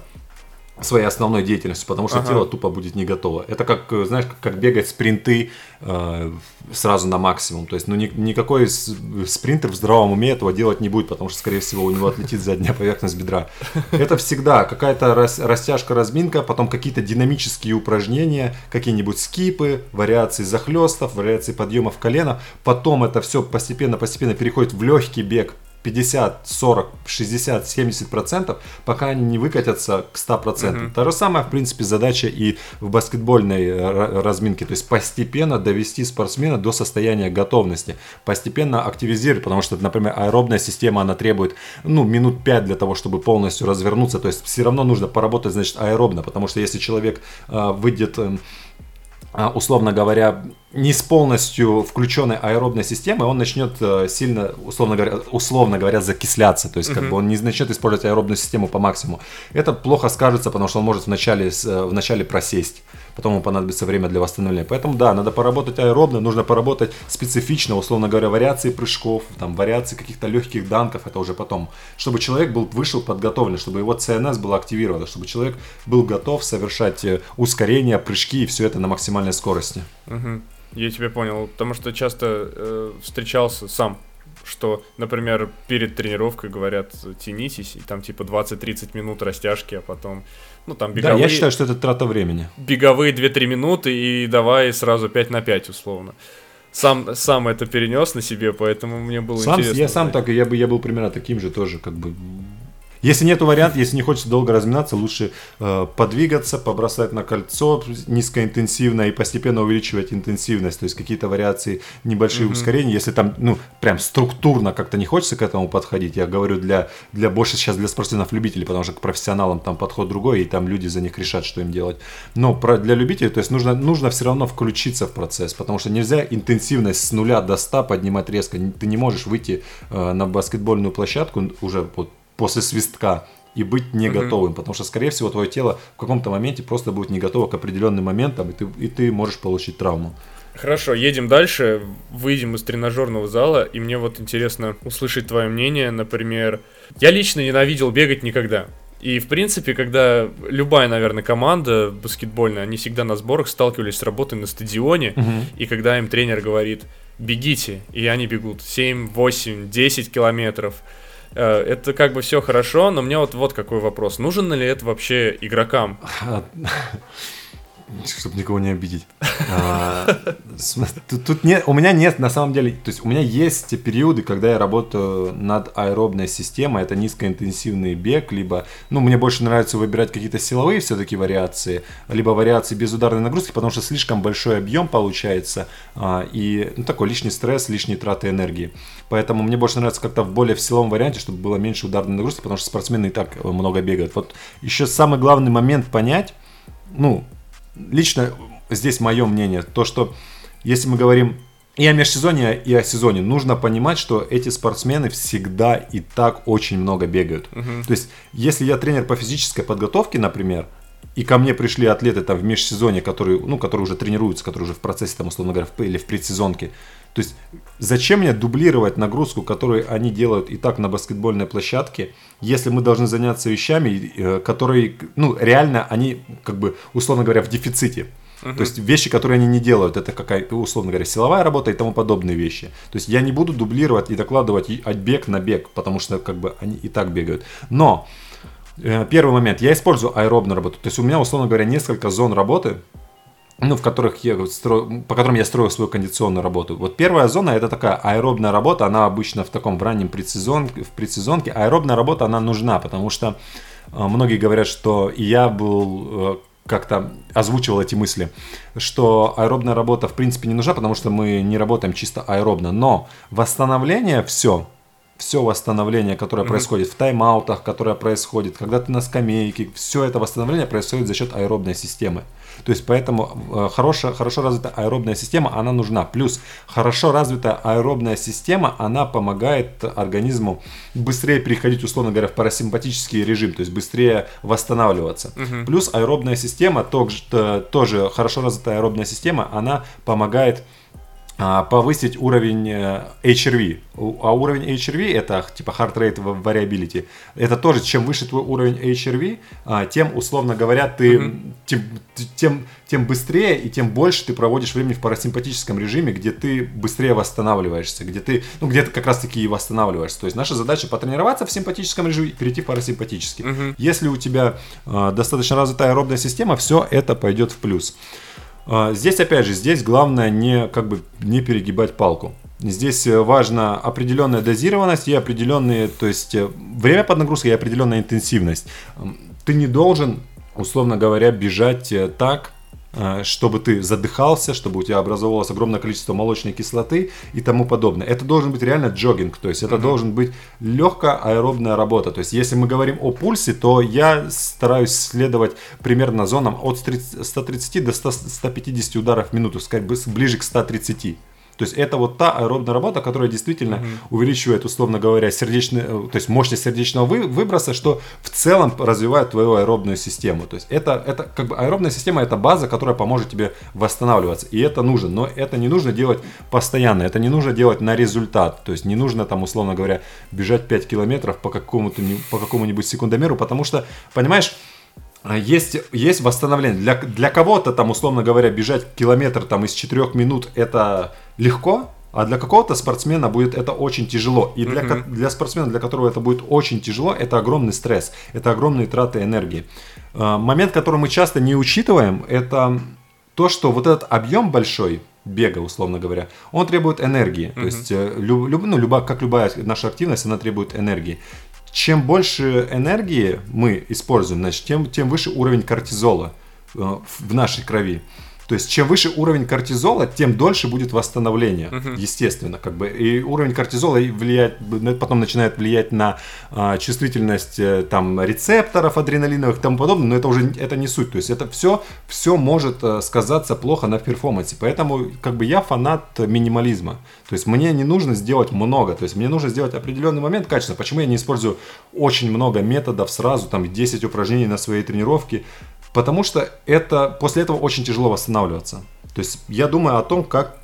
своей основной деятельностью, потому что ага. тело тупо будет не готово. Это как, э, знаешь, как, как бегать спринты э, сразу на максимум. То есть, ну, ни, никакой спринтер в здравом уме этого делать не будет, потому что, скорее всего, у него отлетит задняя поверхность бедра. Это всегда какая-то рас, растяжка, разминка, потом какие-то динамические упражнения, какие-нибудь скипы, вариации захлестов, вариации подъемов колена. Потом это все постепенно-постепенно переходит в легкий бег 50, 40, 60, 70 процентов, пока они не выкатятся к 100 процентам. Та же самая, в принципе, задача и в баскетбольной э, разминке. То есть постепенно довести спортсмена до состояния готовности. Постепенно активизировать, потому что, например, аэробная система, она требует, ну, минут 5 для того, чтобы полностью развернуться. То есть все равно нужно поработать, значит, аэробно, потому что если человек э, выйдет а, условно говоря, не с полностью включенной аэробной системой, он начнет э, сильно, условно говоря, условно говоря, закисляться. То есть, uh-huh. как бы он не начнет использовать аэробную систему по максимуму. Это плохо скажется, потому что он может вначале, э, вначале просесть потом ему понадобится время для восстановления. Поэтому да, надо поработать аэробно, нужно поработать специфично, условно говоря, вариации прыжков, там, вариации каких-то легких данков, это уже потом. Чтобы человек был, вышел подготовлен, чтобы его ЦНС было активировано, чтобы человек был готов совершать э, ускорения, прыжки и все это на максимальной скорости. Угу. Я тебя понял, потому что часто э, встречался сам что, например, перед тренировкой говорят, тянитесь, и там типа 20-30 минут растяжки, а потом, ну там беговые... Да, я считаю, что это трата времени. Беговые 2-3 минуты и давай сразу 5 на 5 условно. Сам, сам это перенес на себе, поэтому мне было сам, интересно. Я сам так, я, бы, я был примерно таким же тоже, как бы если нет варианта, если не хочется долго разминаться, лучше э, подвигаться, побросать на кольцо низкоинтенсивно и постепенно увеличивать интенсивность, то есть какие-то вариации, небольшие mm-hmm. ускорения. Если там, ну, прям структурно как-то не хочется к этому подходить, я говорю для, для больше сейчас для спортсменов-любителей, потому что к профессионалам там подход другой, и там люди за них решат, что им делать. Но про, для любителей, то есть нужно, нужно все равно включиться в процесс, потому что нельзя интенсивность с нуля до 100 поднимать резко. Ты не можешь выйти э, на баскетбольную площадку уже вот после свистка и быть не готовым, потому что, скорее всего, твое тело в каком-то моменте просто будет не готово к определенным моментам, и ты, и ты можешь получить травму. Хорошо, едем дальше, выйдем из тренажерного зала, и мне вот интересно услышать твое мнение, например, я лично ненавидел бегать никогда. И, в принципе, когда любая, наверное, команда баскетбольная, они всегда на сборах сталкивались с работой на стадионе, угу. и когда им тренер говорит, бегите, и они бегут 7, 8, 10 километров, это как бы все хорошо, но мне вот, вот какой вопрос. Нужен ли это вообще игрокам? Чтобы никого не обидеть. А, тут, нет, у меня нет, на самом деле, то есть у меня есть периоды, когда я работаю над аэробной системой, это низкоинтенсивный бег, либо, ну, мне больше нравится выбирать какие-то силовые все-таки вариации, либо вариации без ударной нагрузки, потому что слишком большой объем получается, а, и ну, такой лишний стресс, лишние траты энергии. Поэтому мне больше нравится как-то в более в силовом варианте, чтобы было меньше ударной нагрузки, потому что спортсмены и так много бегают. Вот еще самый главный момент понять, ну, лично здесь мое мнение, то, что если мы говорим и о межсезонье, и о сезоне, нужно понимать, что эти спортсмены всегда и так очень много бегают. Uh-huh. То есть, если я тренер по физической подготовке, например, и ко мне пришли атлеты там в межсезонье, которые, ну, которые уже тренируются, которые уже в процессе, там, условно говоря, в, или в предсезонке. То есть, зачем мне дублировать нагрузку, которую они делают и так на баскетбольной площадке, если мы должны заняться вещами, э, которые, ну, реально они, как бы, условно говоря, в дефиците. Uh-huh. То есть вещи, которые они не делают, это какая-то, условно говоря, силовая работа и тому подобные вещи. То есть я не буду дублировать и докладывать от бег на бег, потому что как бы они и так бегают. Но э, первый момент, я использую аэробную работу. То есть у меня, условно говоря, несколько зон работы, ну, в которых я строю, по которым я строю свою кондиционную работу. Вот первая зона это такая аэробная работа, она обычно в таком в раннем предсезон, в предсезонке. Аэробная работа, она нужна, потому что э, многие говорят, что я был э, как-то озвучивал эти мысли, что аэробная работа в принципе не нужна, потому что мы не работаем чисто аэробно, но восстановление все, все восстановление, которое mm-hmm. происходит в тайм-аутах, которое происходит, когда ты на скамейке, все это восстановление происходит за счет аэробной системы. То есть поэтому э, хорошая, хорошо развитая аэробная система, она нужна. Плюс хорошо развитая аэробная система, она помогает организму быстрее переходить, условно говоря, в парасимпатический режим, то есть быстрее восстанавливаться. Угу. Плюс аэробная система, тоже, тоже хорошо развитая аэробная система, она помогает повысить уровень э, HRV. А уровень HRV это типа heart rate variability. Это тоже, чем выше твой уровень HRV, а, тем, условно говоря, ты mm-hmm. тем, тем, тем быстрее и тем больше ты проводишь времени в парасимпатическом режиме, где ты быстрее восстанавливаешься, где ты, ну, где ты как раз таки и восстанавливаешься. То есть наша задача потренироваться в симпатическом режиме и перейти в парасимпатический. Mm-hmm. Если у тебя э, достаточно развитая аэробная система, все это пойдет в плюс. А, здесь, опять же, здесь главное не, как бы, не перегибать палку. Здесь э, важна определенная дозированность и определенные, то есть э, время под нагрузкой и определенная интенсивность. Ты не должен, условно говоря, бежать э, так, чтобы ты задыхался, чтобы у тебя образовалось огромное количество молочной кислоты и тому подобное. Это должен быть реально джогинг, то есть это mm-hmm. должен быть легкая аэробная работа. То есть если мы говорим о пульсе, то я стараюсь следовать примерно зонам от 130 до 100, 150 ударов в минуту, сказать ближе к 130. То есть это вот та аэробная работа, которая действительно угу. увеличивает, условно говоря, сердечный, э, то есть мощность сердечного вы, выброса, что в целом развивает твою аэробную систему. То есть это, это как бы аэробная система это база, которая поможет тебе восстанавливаться. И это нужно. Но это не нужно делать постоянно. Это не нужно делать на результат. То есть не нужно там, условно говоря, бежать 5 километров по какому-то по какому-нибудь секундомеру, потому что, понимаешь, есть, есть восстановление. Для, для кого-то там, условно говоря, бежать километр там из 4 минут это легко, а для какого-то спортсмена будет это очень тяжело. И для, mm-hmm. для спортсмена, для которого это будет очень тяжело, это огромный стресс, это огромные траты энергии. А, момент, который мы часто не учитываем, это то, что вот этот объем большой, бега, условно говоря, он требует энергии. Mm-hmm. То есть, э, люб, ну, люба, как любая наша активность, она требует энергии чем больше энергии мы используем, значит, тем, тем выше уровень кортизола э, в нашей крови. То есть, чем выше уровень кортизола, тем дольше будет восстановление, uh-huh. естественно, как бы. И уровень кортизола влияет, потом начинает влиять на а, чувствительность э, там рецепторов адреналиновых и тому подобное, но это уже это не суть. То есть, это все, все может а, сказаться плохо на перформансе. Поэтому, как бы, я фанат минимализма. То есть, мне не нужно сделать много. То есть, мне нужно сделать определенный момент качества. Почему я не использую очень много методов сразу, там, 10 упражнений на своей тренировке? Потому что это, после этого очень тяжело восстанавливаться. То есть я думаю о том, как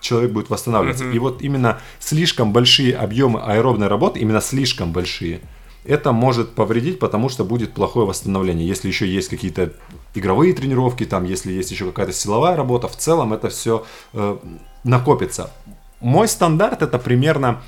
человек будет восстанавливаться. Mm-hmm. И вот именно слишком большие объемы аэробной работы, именно слишком большие, это может повредить, потому что будет плохое восстановление. Если еще есть какие-то игровые тренировки, там, если есть еще какая-то силовая работа, в целом это все э, накопится. Мой стандарт это примерно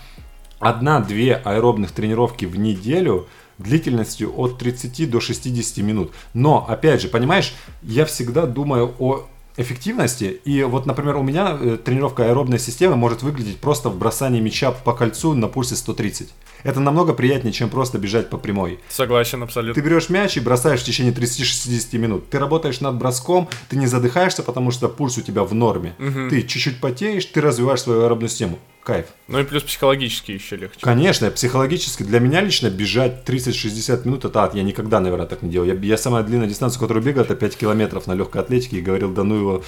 1-2 аэробных тренировки в неделю – длительностью от 30 до 60 минут. Но, опять же, понимаешь, я всегда думаю о эффективности. И вот, например, у меня э, тренировка аэробной системы может выглядеть просто в бросании мяча по кольцу на пульсе 130. Это намного приятнее, чем просто бежать по прямой. Согласен, абсолютно. Ты берешь мяч и бросаешь в течение 30-60 минут. Ты работаешь над броском, ты не задыхаешься, потому что пульс у тебя в норме. Угу. Ты чуть-чуть потеешь, ты развиваешь свою аэробную систему кайф. Ну и плюс психологически еще легче. Конечно, психологически. Для меня лично бежать 30-60 минут, это ад. Я никогда, наверное, так не делал. Я, я самая длинная дистанция, которую бегаю, это 5 километров на легкой атлетике. И говорил, да ну его,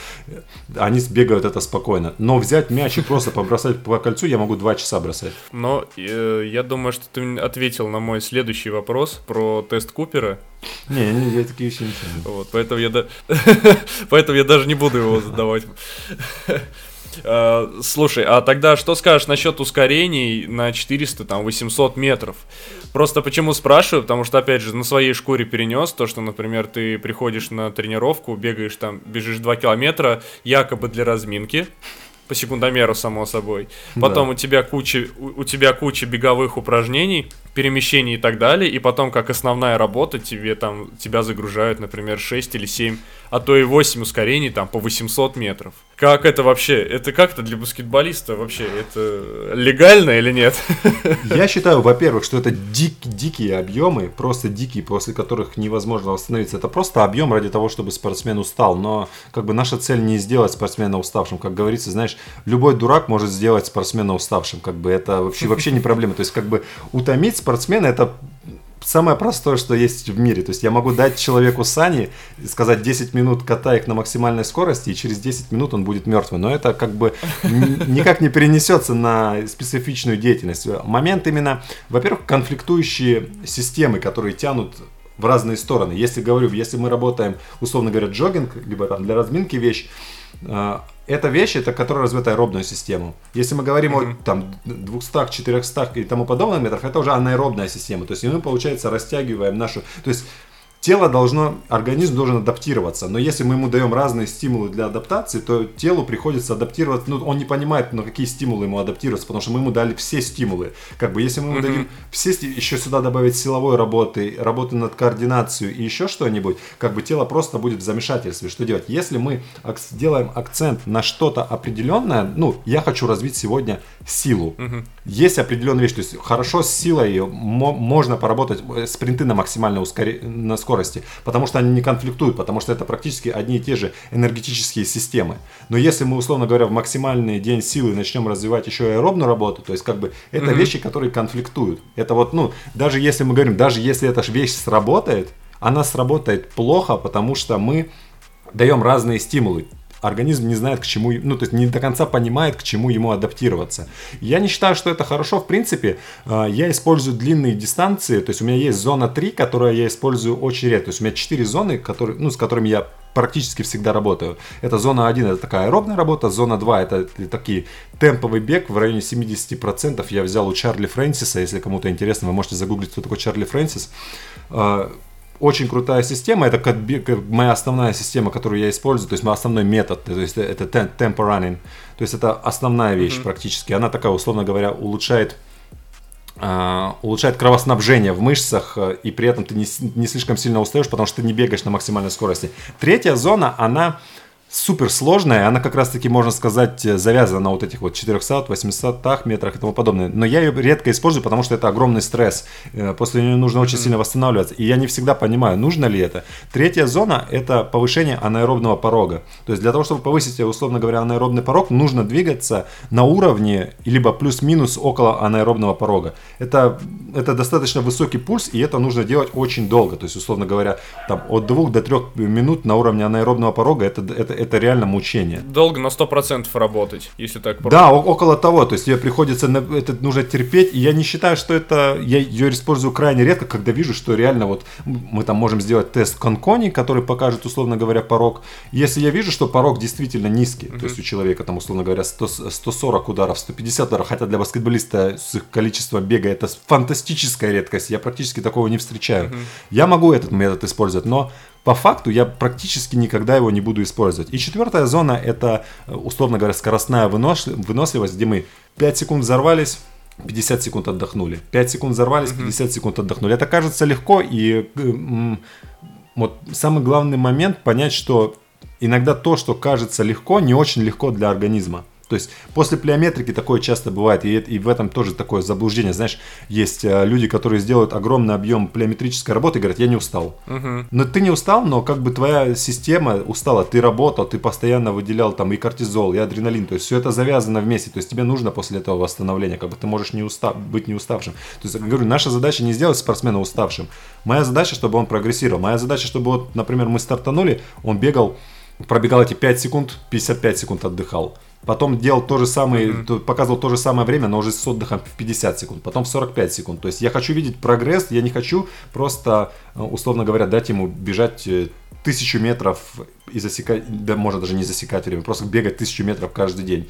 они бегают это спокойно. Но взять мяч и просто побросать по кольцу, я могу 2 часа бросать. Но э, я думаю, что ты ответил на мой следующий вопрос про тест Купера. Не, не, я такие вещи не. Вот, поэтому я, поэтому я даже не буду его задавать. Э, слушай, а тогда что скажешь насчет ускорений на 400, там, 800 метров? Просто почему спрашиваю, потому что, опять же, на своей шкуре перенес то, что, например, ты приходишь на тренировку, бегаешь там, бежишь 2 километра, якобы для разминки, по секундомеру, само собой. Потом да. у тебя куча, у, у тебя куча беговых упражнений, перемещений и так далее, и потом, как основная работа, тебе там, тебя загружают, например, 6 или 7 а то и 8 ускорений там по 800 метров. Как это вообще? Это как-то для баскетболиста вообще? Это легально или нет? Я считаю, во-первых, что это дик, дикие объемы, просто дикие, после которых невозможно восстановиться. Это просто объем ради того, чтобы спортсмен устал. Но как бы наша цель не сделать спортсмена уставшим. Как говорится, знаешь, любой дурак может сделать спортсмена уставшим. Как бы это вообще, вообще не проблема. То есть как бы утомить спортсмена это самое простое, что есть в мире. То есть я могу дать человеку сани, сказать 10 минут катай их на максимальной скорости, и через 10 минут он будет мертвый. Но это как бы никак не перенесется на специфичную деятельность. Момент именно, во-первых, конфликтующие системы, которые тянут в разные стороны. Если говорю, если мы работаем, условно говоря, джогинг, либо там для разминки вещь, эта вещь, это которая развивает аэробную систему. Если мы говорим mm-hmm. о там 200, 400 и тому подобных метров, это уже анаэробная система. То есть мы, получается, растягиваем нашу... То есть тело должно, организм должен адаптироваться. Но если мы ему даем разные стимулы для адаптации, то телу приходится адаптироваться. Ну, он не понимает, на какие стимулы ему адаптироваться, потому что мы ему дали все стимулы. Как бы, если мы ему дадим все, еще сюда добавить силовой работы, работы над координацией и еще что-нибудь, как бы тело просто будет в замешательстве. Что делать? Если мы делаем акцент на что-то определенное, ну, я хочу развить сегодня силу. Есть определенная вещь, то есть хорошо с силой можно поработать э, спринты на максимальной ускоре... на скорости, потому что они не конфликтуют, потому что это практически одни и те же энергетические системы. Но если мы, условно говоря, в максимальный день силы начнем развивать еще аэробную работу, то есть как бы это mm-hmm. вещи, которые конфликтуют. Это вот, ну, даже если мы говорим, даже если эта вещь сработает, она сработает плохо, потому что мы даем разные стимулы организм не знает, к чему, ну, то есть не до конца понимает, к чему ему адаптироваться. Я не считаю, что это хорошо, в принципе, а, я использую длинные дистанции, то есть у меня есть зона 3, которую я использую очень редко, то есть у меня 4 зоны, которые, ну, с которыми я практически всегда работаю. Это зона 1, это такая аэробная работа, зона 2 это такие темповый бег в районе 70%. Я взял у Чарли Фрэнсиса, если кому-то интересно, вы можете загуглить, кто такой Чарли Фрэнсис а, очень крутая система, это как, как моя основная система, которую я использую, то есть мой основной метод, то есть это tempo running, то есть это основная вещь mm-hmm. практически, она такая, условно говоря, улучшает Uh, улучшает кровоснабжение в мышцах, э, и при этом ты не, не слишком сильно устаешь, потому что ты не бегаешь на максимальной скорости. Третья зона, она сложная, она как раз таки, можно сказать, завязана на вот этих вот 400, 800 метрах и тому подобное. Но я ее редко использую, потому что это огромный стресс. Э, после нее нужно очень сильно восстанавливаться. И я не всегда понимаю, нужно ли это. Третья зона – это повышение анаэробного порога. То есть для того, чтобы повысить, условно говоря, анаэробный порог, нужно двигаться на уровне, либо плюс-минус около анаэробного порога. Это, это достаточно высокий пульс, и это нужно делать очень долго. То есть, условно говоря, там, от 2 до 3 минут на уровне анаэробного порога это, это, это реально мучение. Долго на 100% работать, если так просто. Да, около того, то есть тебе приходится, это нужно терпеть, и я не считаю, что это, я ее использую крайне редко, когда вижу, что реально вот мы там можем сделать тест Конкони, который покажет, условно говоря, порог. Если я вижу, что порог действительно низкий, mm-hmm. то есть у человека там, условно говоря, 100, 140 ударов, 150 ударов, хотя для баскетболиста с их количеством бега это фантастическая редкость, я практически такого не встречаю. Mm-hmm. Я могу этот метод использовать, но по факту я практически никогда его не буду использовать. И четвертая зона это, условно говоря, скоростная выносливость, где мы 5 секунд взорвались, 50 секунд отдохнули. 5 секунд взорвались, 50 секунд отдохнули. Это кажется легко, и вот самый главный момент понять, что иногда то, что кажется легко, не очень легко для организма. То есть после плеометрики такое часто бывает, и, и в этом тоже такое заблуждение. Знаешь, есть э, люди, которые сделают огромный объем плеометрической работы и говорят, я не устал. Угу. Но ты не устал, но как бы твоя система устала, ты работал, ты постоянно выделял там и кортизол, и адреналин, то есть все это завязано вместе, то есть тебе нужно после этого восстановления, как бы ты можешь не устав, быть не уставшим. То есть, я говорю, наша задача не сделать спортсмена уставшим. Моя задача, чтобы он прогрессировал. Моя задача, чтобы вот, например, мы стартанули, он бегал, пробегал эти 5 секунд, 55 секунд отдыхал. Потом делал то же самое, mm-hmm. показывал то же самое время, но уже с отдыхом в 50 секунд, потом в 45 секунд. То есть я хочу видеть прогресс, я не хочу просто, э, условно говоря, дать ему бежать э, тысячу метров и засекать, да может даже не засекать время, просто бегать тысячу метров каждый день.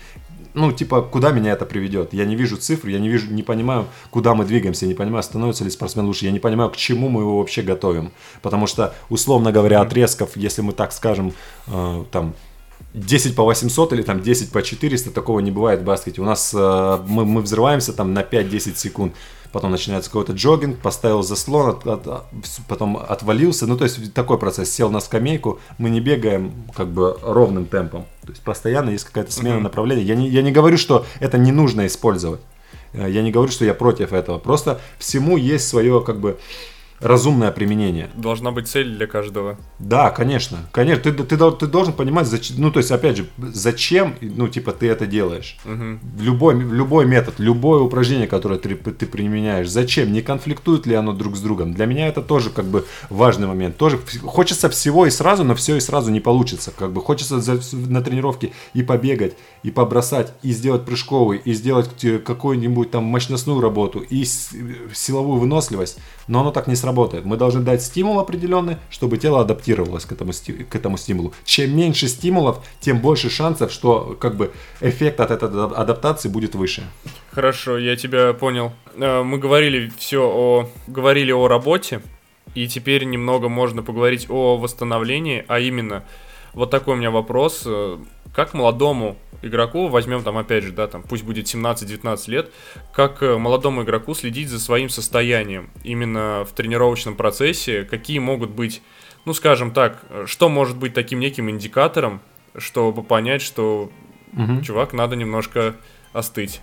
Ну, типа, куда меня это приведет? Я не вижу цифр, я не вижу, не понимаю, куда мы двигаемся, я не понимаю, становится ли спортсмен лучше, я не понимаю, к чему мы его вообще готовим. Потому что, условно говоря, отрезков, если мы так скажем, э, там, 10 по 800 или там 10 по 400, такого не бывает в баскете. У нас э, мы, мы взрываемся там на 5-10 секунд, потом начинается какой-то джогинг, поставил заслон, от, от, потом отвалился. Ну, то есть такой процесс. Сел на скамейку, мы не бегаем как бы ровным темпом. То есть постоянно есть какая-то смена mm-hmm. направления. Я не, я не говорю, что это не нужно использовать. Э, я не говорю, что я против этого. Просто всему есть свое как бы разумное применение. Должна быть цель для каждого. Да, конечно. Конечно, ты, ты, ты должен понимать, зачем, ну, то есть, опять же, зачем, ну, типа, ты это делаешь. Угу. Любой, любой метод, любое упражнение, которое ты, ты применяешь, зачем, не конфликтует ли оно друг с другом. Для меня это тоже, как бы, важный момент. Тоже хочется всего и сразу, но все и сразу не получится. Как бы, хочется за, на тренировке и побегать, и побросать, и сделать прыжковый, и сделать какую-нибудь там мощностную работу, и силовую выносливость, но оно так не сработает. Мы должны дать стимул определенный, чтобы тело адаптировалось к этому, к этому стимулу. Чем меньше стимулов, тем больше шансов, что как бы эффект от этой адаптации будет выше. Хорошо, я тебя понял. Э, мы говорили все о говорили о работе. И теперь немного можно поговорить о восстановлении, а именно, вот такой у меня вопрос. Э, как молодому игроку, возьмем там опять же, да, там пусть будет 17-19 лет, как э, молодому игроку следить за своим состоянием именно в тренировочном процессе, какие могут быть, ну скажем так, что может быть таким неким индикатором, чтобы понять, что угу. чувак, надо немножко остыть.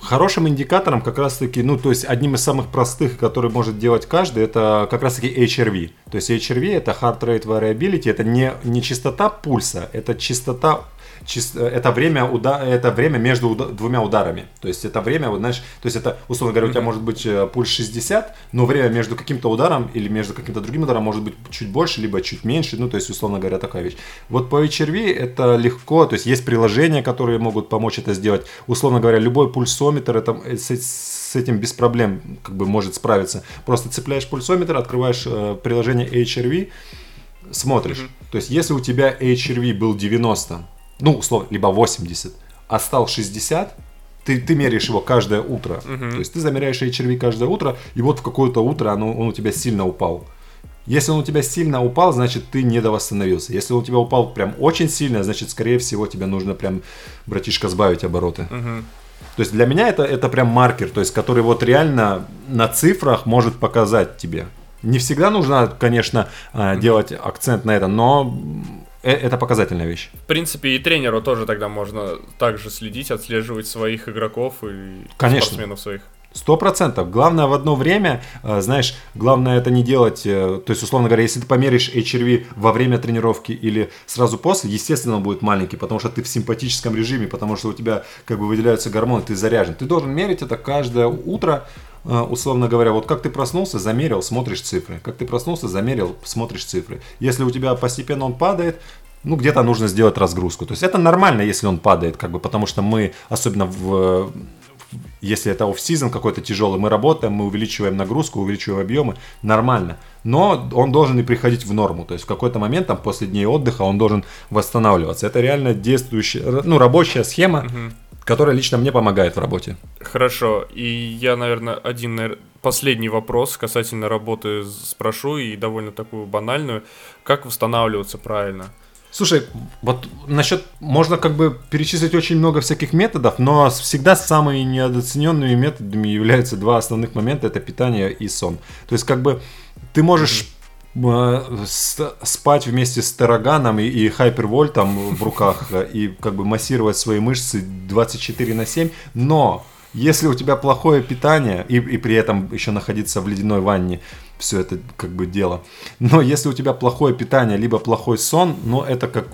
Хорошим индикатором как раз-таки, ну, то есть одним из самых простых, который может делать каждый, это как раз-таки HRV. То есть HRV это Heart Rate Variability, это не, не частота пульса, это частота это время, уда это время между уда двумя ударами. То есть это время, вот, знаешь, то есть это, условно говоря, у тебя может быть э, пульс 60, но время между каким-то ударом или между каким-то другим ударом может быть чуть больше, либо чуть меньше, ну, то есть, условно говоря, такая вещь. Вот по HRV это легко, то есть есть приложения, которые могут помочь это сделать. Условно говоря, любой пульсометр это, э, с, с этим без проблем как бы может справиться. Просто цепляешь пульсометр, открываешь э, приложение HRV, смотришь. Mm-hmm. То есть, если у тебя HRV был 90, ну, условно, либо 80, а стал 60, ты, ты меряешь его каждое утро. Uh-huh. То есть ты замеряешь HRV каждое утро, и вот в какое-то утро оно, он у тебя сильно упал. Если он у тебя сильно упал, значит ты недовосстановился. Если он у тебя упал прям очень сильно, значит, скорее всего, тебе нужно прям, братишка, сбавить обороты. Uh-huh. То есть для меня это, это прям маркер, то есть который вот реально на цифрах может показать тебе. Не всегда нужно, конечно, а, делать акцент на это, но Э, это показательная вещь. В принципе, и тренеру тоже тогда можно также следить, отслеживать своих игроков и Конечно. спортсменов своих. Сто процентов. Главное в одно время, э, знаешь, главное это не делать, э, то есть, условно говоря, если ты померишь HRV во время тренировки или сразу после, естественно, он будет маленький, потому что ты в симпатическом режиме, потому что у тебя как бы выделяются гормоны, ты заряжен. Ты должен мерить это каждое утро, Э, условно говоря, вот как ты проснулся, замерил, смотришь цифры. Как ты проснулся, замерил, смотришь цифры. Если у тебя постепенно он падает, ну, где-то нужно сделать разгрузку. То есть это нормально, если он падает, как бы, потому что мы, особенно в если это оф-сезон какой-то тяжелый, мы работаем, мы увеличиваем нагрузку, увеличиваем объемы, нормально. Но он должен и приходить в норму. То есть в какой-то момент, там, после дней отдыха, он должен восстанавливаться. Это реально действующая, ну, рабочая схема, угу которая лично мне помогает в работе. Хорошо. И я, наверное, один последний вопрос касательно работы спрошу, и довольно такую банальную. Как восстанавливаться правильно? Слушай, вот насчет, можно как бы перечислить очень много всяких методов, но всегда самыми недооцененными методами являются два основных момента, это питание и сон. То есть как бы ты можешь спать вместе с Тараганом и, и Хайпервольтом в руках и как бы массировать свои мышцы 24 на 7, но если у тебя плохое питание и, и при этом еще находиться в ледяной ванне, все это как бы дело. Но если у тебя плохое питание, либо плохой сон, ну это как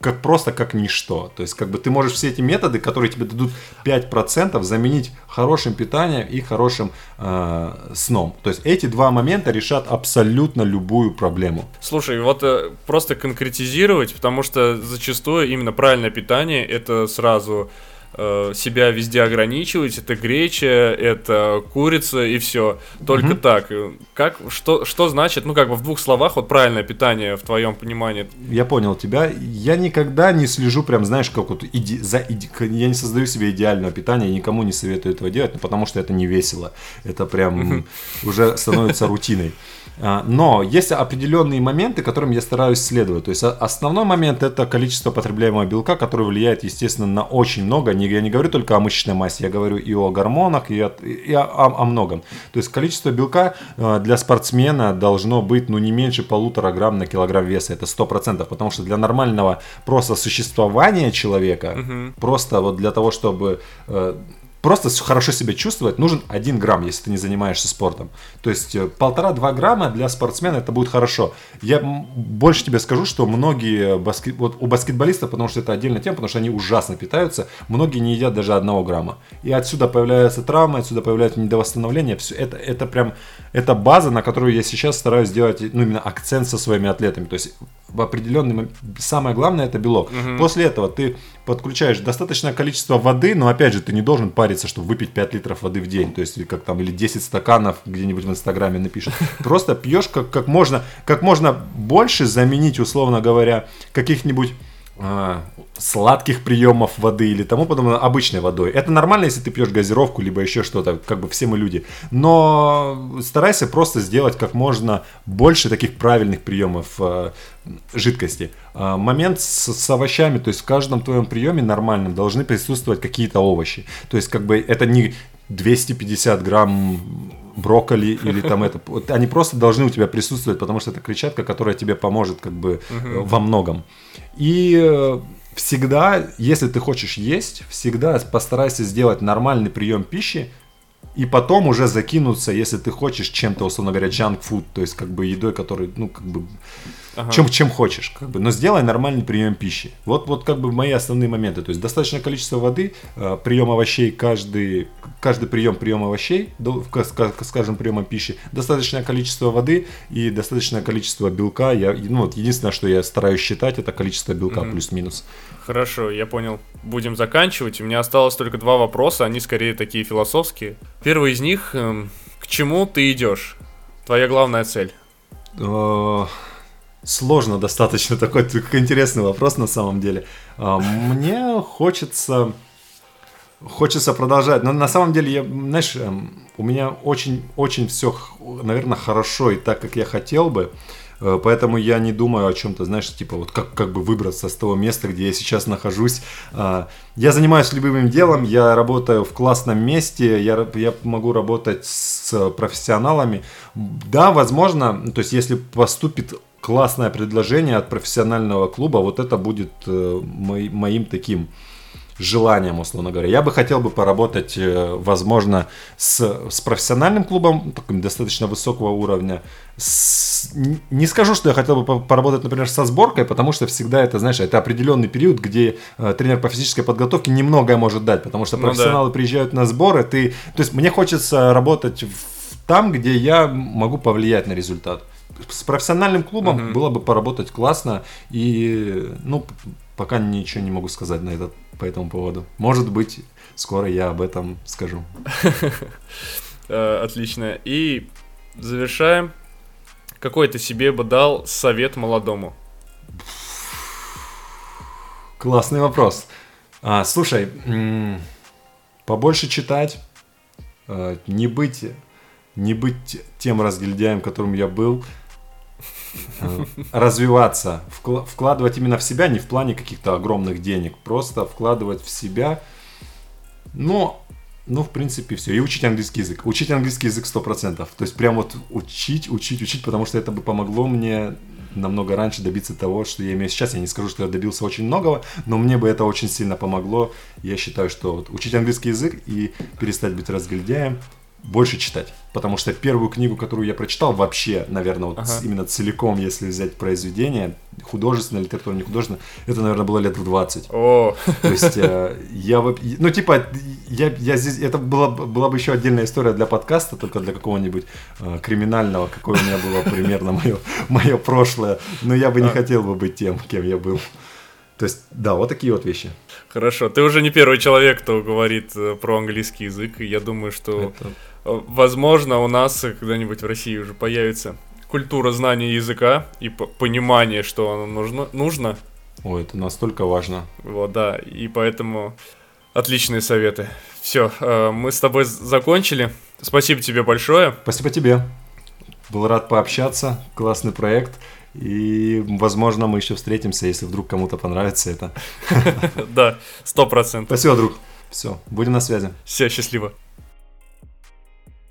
как просто как ничто. То есть, как бы ты можешь все эти методы, которые тебе дадут 5%, заменить хорошим питанием и хорошим э, сном. То есть, эти два момента решат абсолютно любую проблему. Слушай, вот э, просто конкретизировать, потому что зачастую именно правильное питание это сразу себя везде ограничивать. Это греча, это курица и все. Только угу. так. Как, что, что значит, ну как бы в двух словах, вот правильное питание в твоем понимании? Я понял тебя. Я никогда не слежу прям, знаешь, как вот иди, за, иди, я не создаю себе идеального питания, я никому не советую этого делать, ну, потому что это не весело. Это прям уже становится рутиной. А, но есть определенные моменты, которым я стараюсь следовать. То есть основной момент это количество потребляемого белка, который влияет, естественно, на очень много. Я не говорю только о мышечной массе, я говорю и о гормонах, и, о, и о, о, о многом. То есть количество белка а, для спортсмена должно быть ну, не меньше полутора грамм на килограмм веса. Это сто процентов, потому что для нормального просто существования человека, угу. просто вот для того, чтобы э, просто хорошо себя чувствовать, нужен 1 грамм, если ты не занимаешься спортом. То есть э, полтора-два грамма для спортсмена это будет хорошо. Я больше тебе скажу, что многие баскет... вот у баскетболистов, потому что это отдельная тема, потому что они ужасно питаются, многие не едят даже одного грамма. И отсюда появляются травмы, отсюда появляется недовосстановление. Все это, это прям это база, на которую я сейчас стараюсь сделать ну, именно акцент со своими атлетами. То есть в определенный момент самое главное это белок. Угу. После этого ты подключаешь достаточное количество воды, но опять же ты не должен париться, чтобы выпить 5 литров воды в день, то есть как там или 10 стаканов где-нибудь в инстаграме напишут. Просто пьешь как, как можно как можно больше заменить, условно говоря, каких-нибудь а, сладких приемов воды или тому подобное обычной водой. Это нормально, если ты пьешь газировку, либо еще что-то, как бы все мы люди. Но старайся просто сделать как можно больше таких правильных приемов э, жидкости. Э, момент с, с овощами, то есть в каждом твоем приеме нормальном должны присутствовать какие-то овощи. То есть как бы это не 250 грамм брокколи или там это. Они просто должны у тебя присутствовать, потому что это клетчатка, которая тебе поможет как бы угу. во многом. И э, всегда, если ты хочешь есть, всегда постарайся сделать нормальный прием пищи, и потом уже закинуться, если ты хочешь чем-то, условно говоря, junk food, то есть как бы едой, который, ну, как бы ага. чем, чем хочешь, как бы, но сделай нормальный прием пищи. Вот, вот как бы мои основные моменты. То есть достаточное количество воды, э, прием овощей, каждый, каждый прием прием овощей, скажем, приема пищи, достаточное количество воды и достаточное количество белка. Я, ну, вот единственное, что я стараюсь считать, это количество белка mm-hmm. плюс-минус. Хорошо, я понял. Будем заканчивать. У меня осталось только два вопроса, они скорее такие философские. Первый из них, эм, к чему ты идешь? Твоя главная цель? Э, Сложно достаточно, такой, интересный вопрос на самом деле. А, мне хочется, хочется продолжать, но на самом деле, я, знаешь, эм, у меня очень-очень все, наверное, хорошо и так, как я хотел бы. Э, поэтому я не думаю о чем-то, знаешь, типа вот как, как бы выбраться с того места, где я сейчас нахожусь. А, я занимаюсь любимым делом, я работаю в классном месте, я, я могу работать с профессионалами. Да, возможно, то есть если поступит классное предложение от профессионального клуба, вот это будет э, мой, моим таким желанием, условно говоря. Я бы хотел бы поработать, э, возможно, с, с профессиональным клубом, таким достаточно высокого уровня. С, не скажу, что я хотел бы поработать, например, со сборкой, потому что всегда это, знаешь, это определенный период, где э, тренер по физической подготовке немногое может дать, потому что профессионалы ну, да. приезжают на сборы. Ты, то есть мне хочется работать в, там, где я могу повлиять на результат с профессиональным клубом угу. было бы поработать классно. И, ну, пока ничего не могу сказать на этот, по этому поводу. Может быть, скоро я об этом скажу. Э, отлично. И завершаем. Какой ты себе бы дал совет молодому? Классный вопрос. А, слушай, побольше читать, э, не быть, не быть тем разгильдяем, которым я был, развиваться, вкладывать именно в себя, не в плане каких-то огромных денег, просто вкладывать в себя. Но, ну, в принципе, все. И учить английский язык. Учить английский язык 100%. То есть прям вот учить, учить, учить, потому что это бы помогло мне намного раньше добиться того, что я имею сейчас. Я не скажу, что я добился очень многого, но мне бы это очень сильно помогло. Я считаю, что вот учить английский язык и перестать быть разгильдяем – больше читать. Потому что первую книгу, которую я прочитал, вообще, наверное, вот ага. именно целиком, если взять произведение, художественное, литература, не художественное, это, наверное, было лет в 20. О. То есть э, я, ну, типа, я, я здесь, это была, была бы еще отдельная история для подкаста, только для какого-нибудь э, криминального, какое у меня было примерно мое, мое прошлое, но я бы не а. хотел бы быть тем, кем я был. То есть, да, вот такие вот вещи. Хорошо. Ты уже не первый человек, кто говорит э, про английский язык, и я думаю, что... Это Э, возможно, у нас когда-нибудь в России уже появится культура знания языка и понимание, что оно нужно. нужно. Ой, это настолько важно. Вот, да. И поэтому отличные советы. Все, э, мы с тобой закончили. Спасибо тебе большое. Спасибо тебе. Был рад пообщаться. Классный проект. И, возможно, мы еще встретимся, если вдруг кому-то понравится это. Да, сто процентов. Спасибо, друг. Все, будем на связи. Все, счастливо.